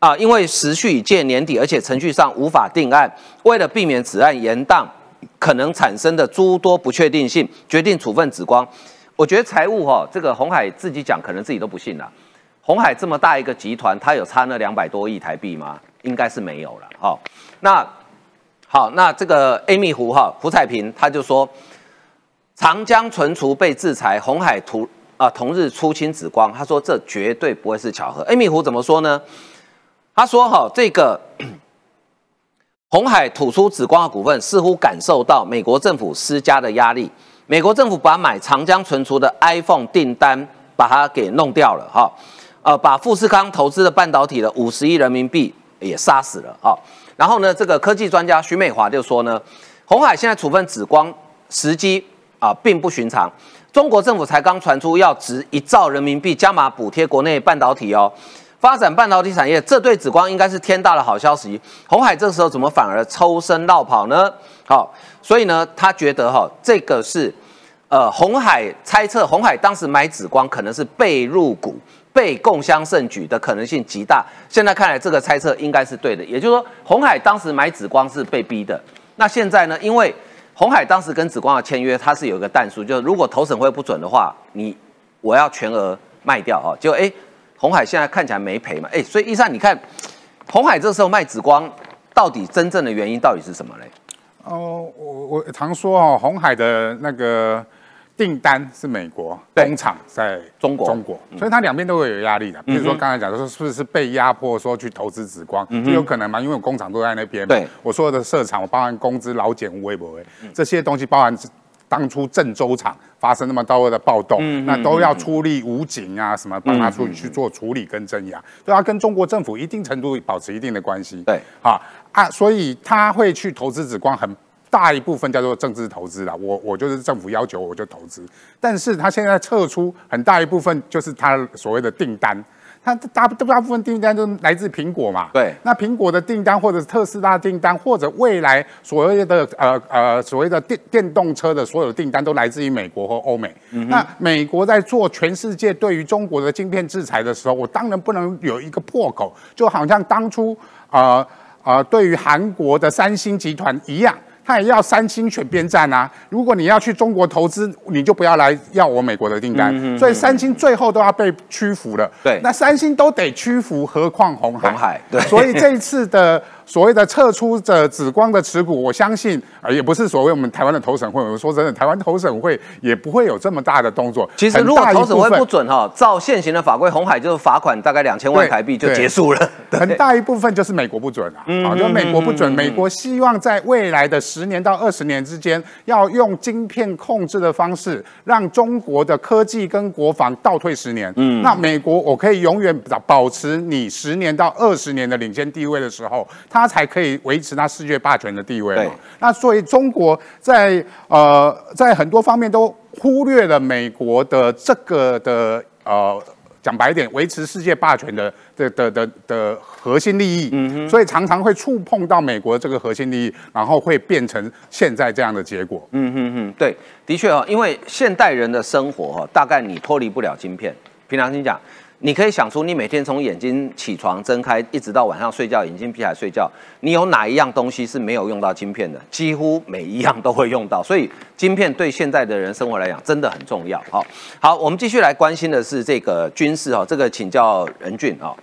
啊，因为时序已届年底，而且程序上无法定案，为了避免此案延宕可能产生的诸多不确定性，决定处分紫光。我觉得财务哈，这个红海自己讲，可能自己都不信了。红海这么大一个集团，它有差那两百多亿台币吗？应该是没有了。好，那好，那这个 Amy 胡哈胡彩萍他就说。长江存储被制裁，红海同啊同日出清紫光，他说这绝对不会是巧合。艾米湖怎么说呢？他说哈，这个 红海吐出紫光的股份，似乎感受到美国政府施加的压力。美国政府把买长江存储的 iPhone 订单把它给弄掉了哈，呃，把富士康投资的半导体的五十亿人民币也杀死了啊。然后呢，这个科技专家徐美华就说呢，红海现在处分紫光时机。啊，并不寻常。中国政府才刚传出要值一兆人民币加码补贴国内半导体哦，发展半导体产业，这对紫光应该是天大的好消息。红海这时候怎么反而抽身绕跑呢？好，所以呢，他觉得哈，这个是呃，红海猜测红海当时买紫光可能是被入股。被共襄盛举的可能性极大。现在看来，这个猜测应该是对的。也就是说，红海当时买紫光是被逼的。那现在呢？因为红海当时跟紫光的签约，它是有一个弹数，就是如果投审会不准的话，你我要全额卖掉啊。就哎，红海现在看起来没赔嘛。哎，所以一善，你看红海这时候卖紫光，到底真正的原因到底是什么嘞？哦，我我常说哦，红海的那个。订单是美国工厂在中国，中国，所以它两边都会有压力的。比如说刚才讲的说，是不是被压迫说去投资紫光，就有可能嘛？因为我工厂都在那边。对，我所有的设厂，我包含工资、劳检、微博这些东西，包含当初郑州厂发生那么多的暴动，那都要出力武警啊什么，帮他出去做处理跟镇压，都要跟中国政府一定程度保持一定的关系。对，啊啊，所以他会去投资紫光很。大一部分叫做政治投资啦，我我就是政府要求我就投资，但是他现在撤出很大一部分就是他所谓的订单，他大大部分订单都来自苹果嘛，对，那苹果的订单或者特斯拉订单或者未来所谓的呃呃所谓的电电动车的所有订单都来自于美国和欧美，那美国在做全世界对于中国的晶片制裁的时候，我当然不能有一个破口，就好像当初啊啊对于韩国的三星集团一样。他也要三星选边站啊！如果你要去中国投资，你就不要来要我美国的订单。所以三星最后都要被屈服了。对，那三星都得屈服，何况红海？红海对。所以这一次的。所谓的撤出的紫光的持股，我相信啊，也不是所谓我们台湾的投审会。我说真的，台湾投审会也不会有这么大的动作。其实如果投审会不准哈，照现行的法规，红海就是罚款大概两千万台币就结束了。很大一部分就是美国不准啊，啊，就美国不准。美国希望在未来的十年到二十年之间，要用晶片控制的方式，让中国的科技跟国防倒退十年。嗯，那美国我可以永远保持你十年到二十年的领先地位的时候。它才可以维持他世界霸权的地位嘛？那所以中国在呃在很多方面都忽略了美国的这个的呃讲白一点，维持世界霸权的的的的的核心利益。所以常常会触碰到美国这个核心利益，然后会变成现在这样的结果。嗯哼哼，对，的确哦，因为现代人的生活哈，大概你脱离不了晶片。平常心讲。你可以想出，你每天从眼睛起床睁开，一直到晚上睡觉，眼睛闭起来睡觉，你有哪一样东西是没有用到晶片的？几乎每一样都会用到，所以晶片对现在的人生活来讲真的很重要。好，好，我们继续来关心的是这个军事哦，这个请教任俊啊，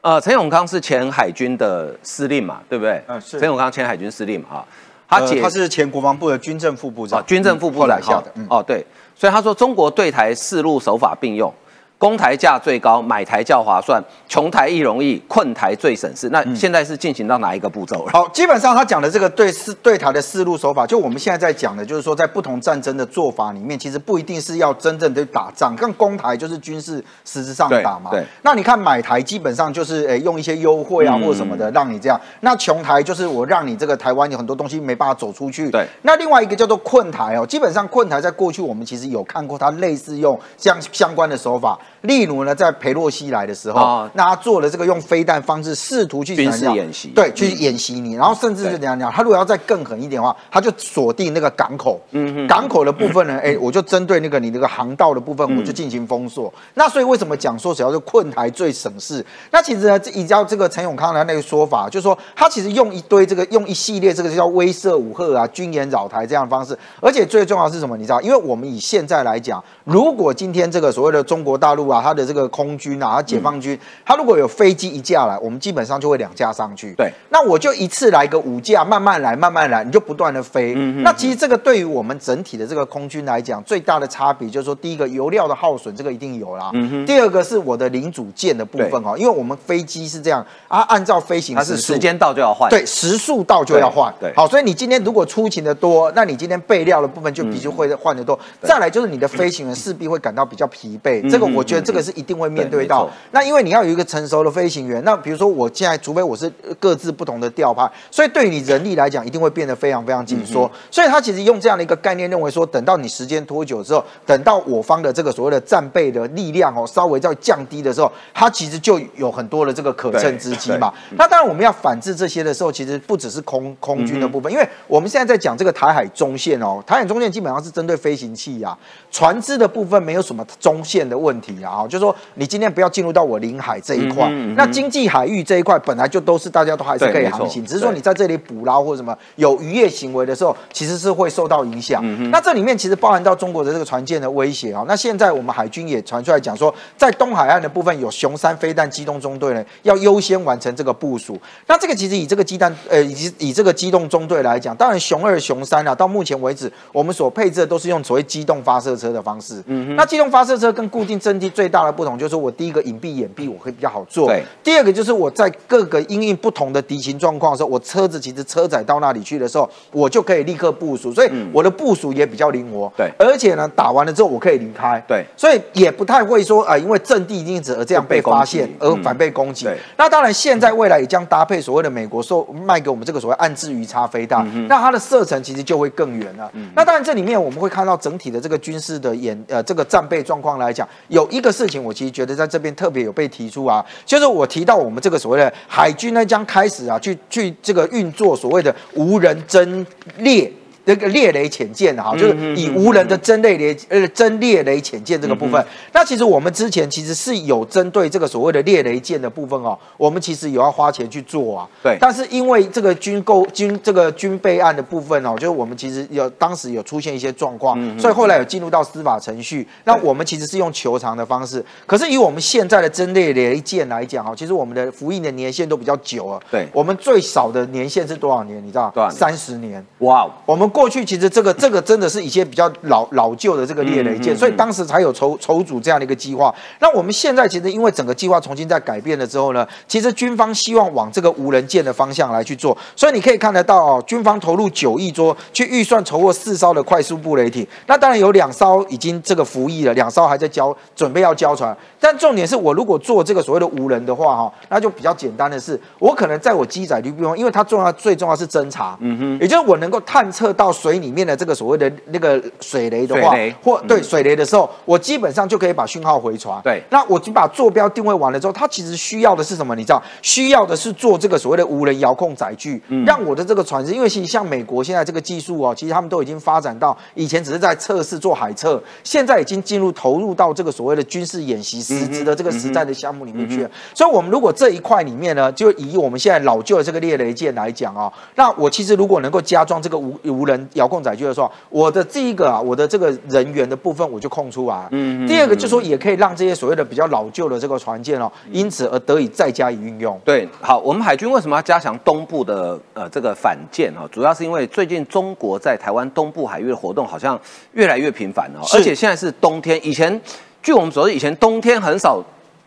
呃，陈永康是前海军的司令嘛，对不对？嗯，是。陈永康前海军司令嘛，哈，他姐他是前国防部的军政副部长，军政副部长下的，哦，对，所以他说中国对台四路手法并用。攻台价最高，买台较划算，穷台易容易，困台最省事。那现在是进行到哪一个步骤了？好，基本上他讲的这个对四对台的思路手法，就我们现在在讲的，就是说在不同战争的做法里面，其实不一定是要真正的打仗，像攻台就是军事实质上打嘛。对。那你看买台基本上就是诶用一些优惠啊或什么的让你这样。那穷台就是我让你这个台湾有很多东西没办法走出去。对。那另外一个叫做困台哦，基本上困台在过去我们其实有看过它类似用相相关的手法。例如呢，在裴洛西来的时候，那他做了这个用飞弹方式试图去军事演习，对，去演习你，然后甚至是怎样讲，他如果要再更狠一点的话，他就锁定那个港口，嗯港口的部分呢，哎，我就针对那个你那个航道的部分，我就进行封锁。那所以为什么讲说只要是困台最省事？那其实呢，依照这个陈永康的那个说法，就是说他其实用一堆这个用一系列这个叫威慑武吓啊、军演扰台这样的方式，而且最重要是什么？你知道，因为我们以现在来讲，如果今天这个所谓的中国大陆啊，他的这个空军啊，解放军，他如果有飞机一架来，我们基本上就会两架上去。对，那我就一次来个五架，慢慢来，慢慢来，你就不断的飞。那其实这个对于我们整体的这个空军来讲，最大的差别就是说，第一个油料的耗损，这个一定有啦。第二个是我的零组件的部分哦，因为我们飞机是这样啊，按照飞行，它是时间到就要换，对，时速到就要换。对，好，所以你今天如果出勤的多，那你今天备料的部分就必须会换的多。再来就是你的飞行员势必会感到比较疲惫，这个我。觉得这个是一定会面对到。那因为你要有一个成熟的飞行员，那比如说我现在，除非我是各自不同的调派，所以对于你人力来讲，一定会变得非常非常紧缩。所以他其实用这样的一个概念，认为说，等到你时间拖久之后，等到我方的这个所谓的战备的力量哦，稍微再降低的时候，他其实就有很多的这个可乘之机嘛。那当然我们要反制这些的时候，其实不只是空空军的部分，因为我们现在在讲这个台海中线哦，台海中线基本上是针对飞行器呀，船只的部分没有什么中线的问题啊，就是说你今天不要进入到我领海这一块，那经济海域这一块本来就都是大家都还是可以航行，只是说你在这里捕捞或者什么有渔业行为的时候，其实是会受到影响。那这里面其实包含到中国的这个船舰的威胁啊。那现在我们海军也传出来讲说，在东海岸的部分有熊三飞弹机动中队呢，要优先完成这个部署。那这个其实以这个机弹呃以以这个机动中队来讲，当然熊二、熊三啊，到目前为止我们所配置的都是用所谓机动发射车的方式。嗯，那机动发射车跟固定阵地最大的不同就是，我第一个隐蔽掩蔽我会比较好做。对。第二个就是我在各个因应不同的敌情状况的时候，我车子其实车载到那里去的时候，我就可以立刻部署，所以我的部署也比较灵活。对。而且呢，打完了之后我可以离开。对。所以也不太会说啊，因为阵地因此而这样被发现而反被攻击。对。那当然，现在未来也将搭配所谓的美国售卖给我们这个所谓暗制鱼叉飞弹，那它的射程其实就会更远了。那当然，这里面我们会看到整体的这个军事的演呃这个战备状况来讲，有一个事情我其实觉得在这边特别有被提出啊，就是我提到我们这个所谓的海军呢将开始啊去去这个运作所谓的无人侦列。这个猎雷潜舰哈，就是以无人的侦猎雷呃侦猎雷潜舰这个部分。那其实我们之前其实是有针对这个所谓的猎雷舰的部分哦，我们其实有要花钱去做啊。对。但是因为这个军购军这个军备案的部分哦，就是我们其实有当时有出现一些状况，所以后来有进入到司法程序。那我们其实是用求偿的方式。可是以我们现在的侦猎雷舰来讲哈，其实我们的服役的年限都比较久了。对。我们最少的年限是多少年？你知道？多少？三十年。哇。我们过去其实这个这个真的是一些比较老老旧的这个猎雷舰，所以当时才有筹筹组这样的一个计划。那我们现在其实因为整个计划重新在改变了之后呢，其实军方希望往这个无人舰的方向来去做。所以你可以看得到哦，军方投入九亿多去预算筹获四艘的快速布雷艇。那当然有两艘已经这个服役了，两艘还在交准备要交船。但重点是我如果做这个所谓的无人的话哈，那就比较简单的是，我可能在我机载地方，因为它重要最重要是侦查，嗯哼，也就是我能够探测到水里面的这个所谓的那个水雷的话，或对水雷的时候，我基本上就可以把讯号回传。对，那我就把坐标定位完了之后，它其实需要的是什么？你知道，需要的是做这个所谓的无人遥控载具，让我的这个船只，因为其实像美国现在这个技术哦，其实他们都已经发展到以前只是在测试做海测，现在已经进入投入到这个所谓的军事演习实质的这个实战的项目里面去了。所以，我们如果这一块里面呢，就以我们现在老旧的这个猎雷舰来讲啊，那我其实如果能够加装这个无无人遥控载具的时候，我的第一个啊，我的这个人员的部分我就空出来。嗯。第二个就说也可以让这些所谓的比较老旧的这个船舰哦，因此而得以再加以运用。对，好，我们海军为什么要加强东部的呃这个反舰哈？主要是因为最近中国在台湾东部海域的活动好像越来越频繁了，而且现在是冬天，以前据我们所知，以前冬天很少。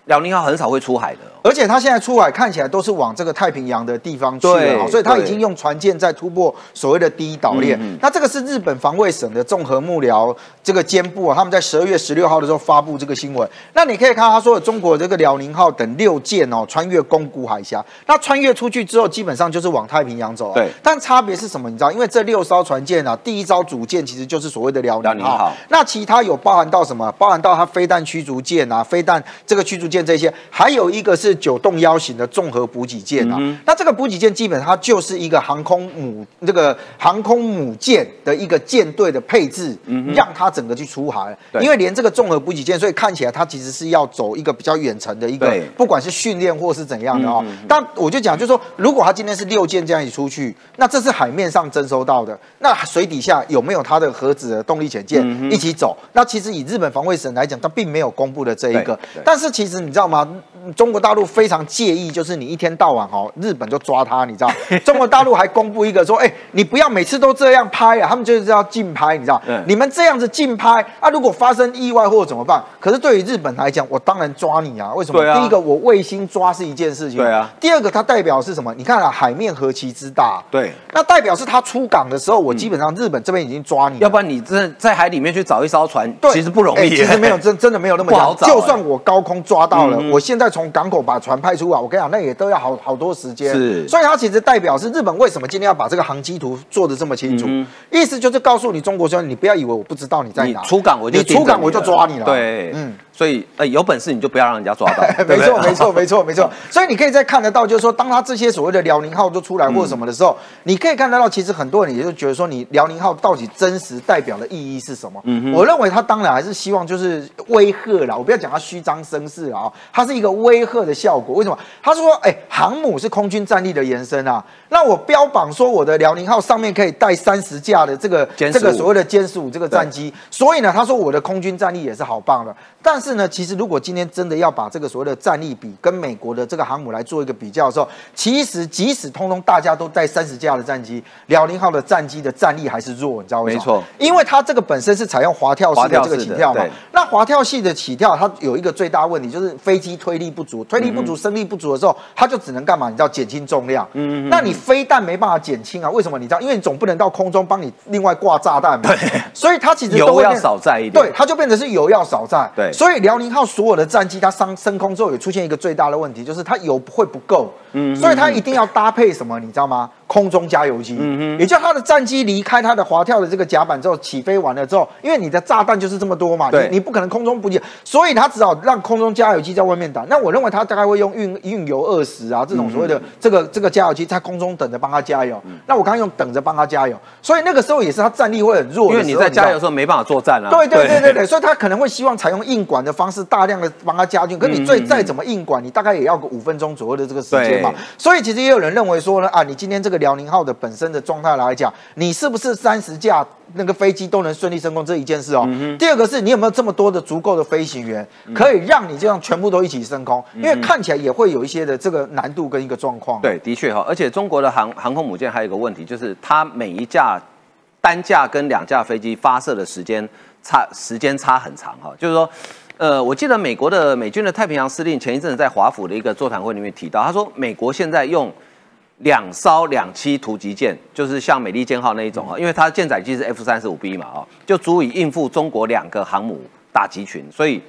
辽宁号很少会出海的，而且它现在出海看起来都是往这个太平洋的地方去了，所以它已经用船舰在突破所谓的第一岛链。那这个是日本防卫省的综合幕僚这个监部啊，他们在十二月十六号的时候发布这个新闻。那你可以看到他说，中国这个辽宁号等六舰哦，穿越宫古海峡。那穿越出去之后，基本上就是往太平洋走。对，但差别是什么？你知道，因为这六艘船舰啊，第一艘主舰其实就是所谓的辽宁号。那其他有包含到什么？包含到它飞弹驱逐舰啊，飞弹这个驱逐。舰这些，还有一个是九洞幺型的综合补给舰啊。那这个补给舰基本上它就是一个航空母这个航空母舰的一个舰队的配置，让它整个去出海。因为连这个综合补给舰，所以看起来它其实是要走一个比较远程的一个，不管是训练或是怎样的哦。但我就讲，就是说，如果它今天是六舰这样一出去，那这是海面上征收到的，那水底下有没有它的核子的动力潜舰一起走？那其实以日本防卫省来讲，它并没有公布的这一个。但是其实。你知道吗？中国大陆非常介意，就是你一天到晚哦，日本就抓他，你知道？中国大陆还公布一个说，哎，你不要每次都这样拍啊，他们就是要竞拍，你知道？你们这样子竞拍啊，如果发生意外或者怎么办？可是对于日本来讲，我当然抓你啊！为什么？第一个，我卫星抓是一件事情。对啊。第二个，它代表是什么？你看啊，海面何其之大。对。那代表是他出港的时候，我基本上日本这边已经抓你。要不然你真的在海里面去找一艘船，其实不容易。其实没有真真的没有那么好找。就算我高空抓到了，我现在从港口把船派出啊，我跟你讲，那也都要好好多时间。是。所以它其实代表是日本为什么今天要把这个航机图做的这么清楚？意思就是告诉你中国说，你不要以为我不知道你在哪。出港我就你出港我就抓你了。对，嗯。所以，呃，有本事你就不要让人家抓到。没错，没错，没错，没错。所以你可以再看得到，就是说，当他这些所谓的辽宁号都出来或者什么的时候，你可以看得到，其实很多人也就觉得说，你辽宁号到底真实代表的意义是什么？嗯我认为他当然还是希望就是威吓啦，我不要讲他虚张声势啊，它是一个威吓的效果。为什么？他说，哎，航母是空军战力的延伸啊，那我标榜说我的辽宁号上面可以带三十架的这个这个所谓的歼十五这个战机，所以呢，他说我的空军战力也是好棒的。但是呢，其实如果今天真的要把这个所谓的战力比跟美国的这个航母来做一个比较的时候，其实即使通通大家都带三十架的战机，辽宁号的战机的战力还是弱，你知道为什么？没错，因为它这个本身是采用滑跳式的这个起跳嘛。那滑跳系的起跳，它有一个最大问题就是飞机推力不足，推力不足、升力不足的时候，它就只能干嘛？你知道减轻重量。嗯嗯。那你飞弹没办法减轻啊？为什么？你知道？因为你总不能到空中帮你另外挂炸弹嘛。对。所以它其实油要少载一点。对，它就变成是油要少载。对。所以辽宁号所有的战机，它上升空之后，也出现一个最大的问题，就是它油会不够。嗯，所以它一定要搭配什么，你知道吗？空中加油机，嗯嗯，也就它的战机离开它的滑跳的这个甲板之后，起飞完了之后，因为你的炸弹就是这么多嘛，你，你不可能空中补给，所以它只好让空中加油机在外面打。那我认为它大概会用运运油二十啊这种所谓的这个这个加油机在空中等着帮他加油。那我刚刚用等着帮他加油，所以那个时候也是他战力会很弱，因为你在加油的时候没办法作战啊。对对对对对，所以他可能会希望采用硬管的方式，大量的帮他加军。可你最再怎么硬管，你大概也要个五分钟左右的这个时间嘛。所以其实也有人认为说呢，啊，你今天这个辽宁号的本身。的状态来讲，你是不是三十架那个飞机都能顺利升空这一件事哦？第二个是你有没有这么多的足够的飞行员，可以让你这样全部都一起升空？因为看起来也会有一些的这个难度跟一个状况。对，的确哈，而且中国的航航空母舰还有一个问题，就是它每一架单架跟两架飞机发射的时间差时间差很长哈。就是说，呃，我记得美国的美军的太平洋司令前一阵子在华府的一个座谈会里面提到，他说美国现在用。两艘两栖突击舰，就是像美利坚号那一种啊，因为它舰载机是 F 三十五 B 嘛啊，就足以应付中国两个航母打击群，所以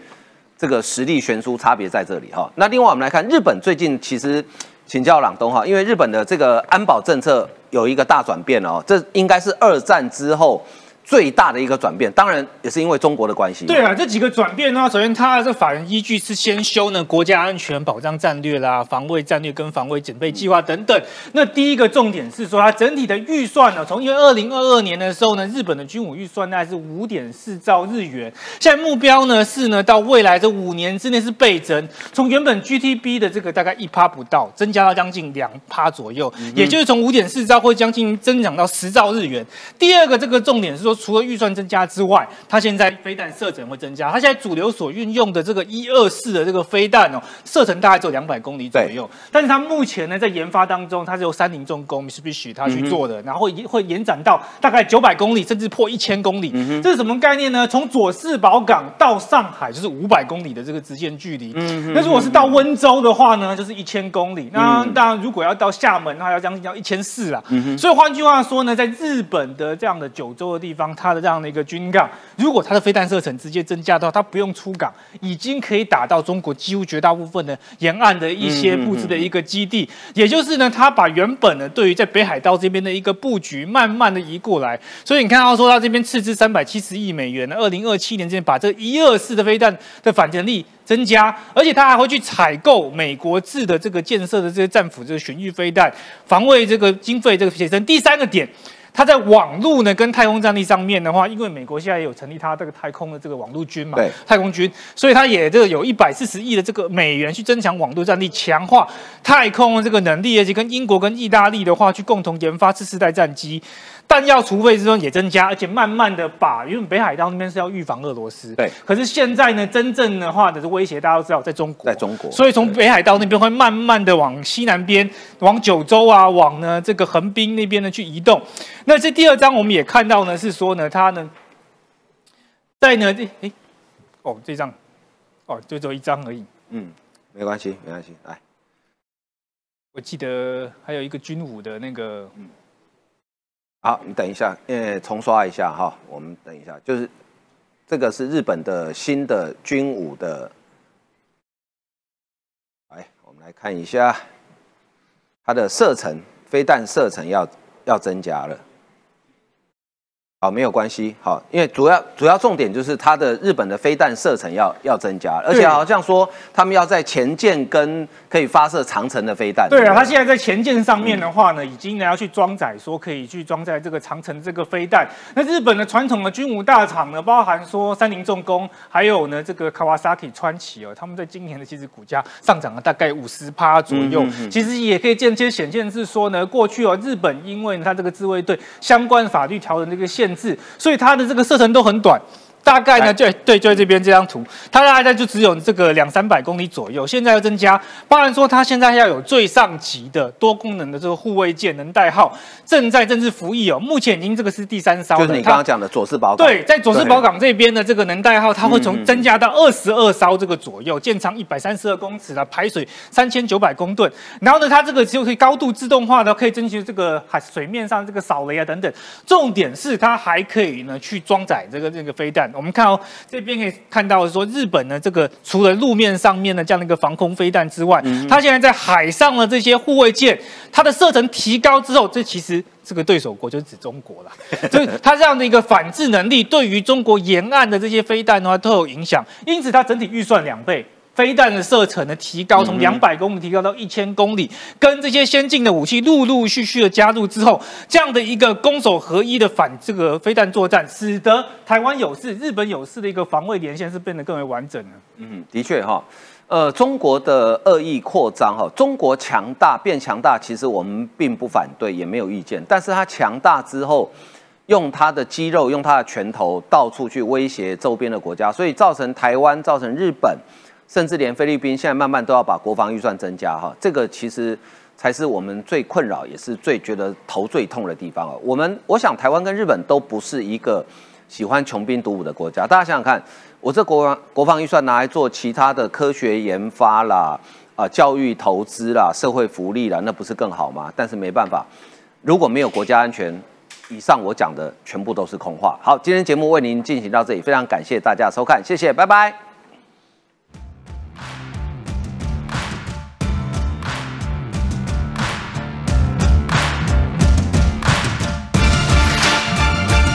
这个实力悬殊差别在这里哈。那另外我们来看日本最近其实请教朗东哈，因为日本的这个安保政策有一个大转变哦，这应该是二战之后。最大的一个转变，当然也是因为中国的关系。对啊，这几个转变呢，首先它的这法人依据是先修呢国家安全保障战略啦、防卫战略跟防卫准备计划等等。那第一个重点是说，它整体的预算呢，从因为二零二二年的时候呢，日本的军武预算大概是五点四兆日元，现在目标呢是呢到未来这五年之内是倍增，从原本 GTB 的这个大概一趴不到，增加到将近两趴左右，也就是从五点四兆会将近增长到十兆日元。第二个这个重点是说。除了预算增加之外，它现在飞弹射程会增加。它现在主流所运用的这个一二四的这个飞弹哦，射程大概只有两百公里左右。但是它目前呢，在研发当中，它是由三菱重工是必须它去做的，然后会延展到大概九百公里，甚至破一千公里。这是什么概念呢？从佐世保港到上海就是五百公里的这个直线距离。嗯那如果是到温州的话呢，就是一千公里。那当然，如果要到厦门的话，要将近要一千四啊。所以换句话说呢，在日本的这样的九州的地方。它的这样的一个军港，如果它的飞弹射程直接增加到它不用出港，已经可以打到中国几乎绝大部分的沿岸的一些布置的一个基地，也就是呢，它把原本呢对于在北海道这边的一个布局慢慢的移过来，所以你看到说它这边斥资三百七十亿美元呢，二零二七年之前把这一二四的飞弹的反潜力增加，而且他还会去采购美国制的这个建设的这些战斧这个巡弋飞弹，防卫这个经费这个提升。第三个点。它在网络呢跟太空战力上面的话，因为美国现在也有成立它这个太空的这个网络军嘛，太空军，所以它也这个有一百四十亿的这个美元去增强网络战力，强化太空的这个能力，而且跟英国跟意大利的话去共同研发次世代战机。弹药储备之中也增加，而且慢慢的把，因为北海道那边是要预防俄罗斯，对。可是现在呢，真正的话的威胁，大家都知道在中国，在中国，所以从北海道那边会慢慢的往西南边，往九州啊，往呢这个横滨那边呢去移动。那这第二章我们也看到呢，是说呢，它呢，在呢这哎，哦这张，哦就只有一张而已，嗯，没关系没关系，来，我记得还有一个军武的那个，嗯。好，你等一下，呃，重刷一下哈。我们等一下，就是这个是日本的新的军武的，来，我们来看一下它的射程，飞弹射程要要增加了。好，没有关系。好，因为主要主要重点就是它的日本的飞弹射程要要增加，而且好像说他们要在前舰跟可以发射长城的飞弹。对啊，他现在在前舰上面的话呢，已经呢要去装载，说可以去装载这个长程这个飞弹。那日本的传统的军武大厂呢，包含说三菱重工，还有呢这个 Kawasaki 川崎哦，他们在今年的其实股价上涨了大概五十趴左右。其实也可以间接显现是说呢，过去哦日本因为它这个自卫队相关法律条文这个限。所以它的这个射程都很短。大概呢，就对，就在这边这张图，它大概就只有这个两三百公里左右。现在要增加，包含说它现在要有最上级的多功能的这个护卫舰能代号，正在正式服役哦。目前已经这个是第三艘，就是你刚刚讲的佐世保港。对，在佐世保港这边的这个能代号，它会从增加到二十二艘这个左右，舰长一百三十二公尺的排水三千九百公吨。然后呢，它这个就可以高度自动化的，可以争取这个海水面上这个扫雷啊等等。重点是它还可以呢去装载这个这个飞弹。我们看哦，这边可以看到说，日本呢，这个除了路面上面的这样的一个防空飞弹之外，它现在在海上的这些护卫舰，它的射程提高之后，这其实这个对手国就是指中国了。所以它这样的一个反制能力，对于中国沿岸的这些飞弹的话都有影响。因此，它整体预算两倍。飞弹的射程的提高，从两百公里提高到一千公里，跟这些先进的武器陆陆续续的加入之后，这样的一个攻守合一的反这个飞弹作战，使得台湾有事、日本有事的一个防卫连线是变得更为完整的。嗯，的确哈，呃，中国的恶意扩张哈，中国强大变强大，其实我们并不反对，也没有意见，但是它强大之后，用它的肌肉、用它的拳头到处去威胁周边的国家，所以造成台湾、造成日本。甚至连菲律宾现在慢慢都要把国防预算增加哈，这个其实才是我们最困扰，也是最觉得头最痛的地方啊。我们我想台湾跟日本都不是一个喜欢穷兵黩武的国家，大家想想看，我这国防国防预算拿来做其他的科学研发啦、啊教育投资啦、社会福利啦，那不是更好吗？但是没办法，如果没有国家安全，以上我讲的全部都是空话。好，今天节目为您进行到这里，非常感谢大家收看，谢谢，拜拜。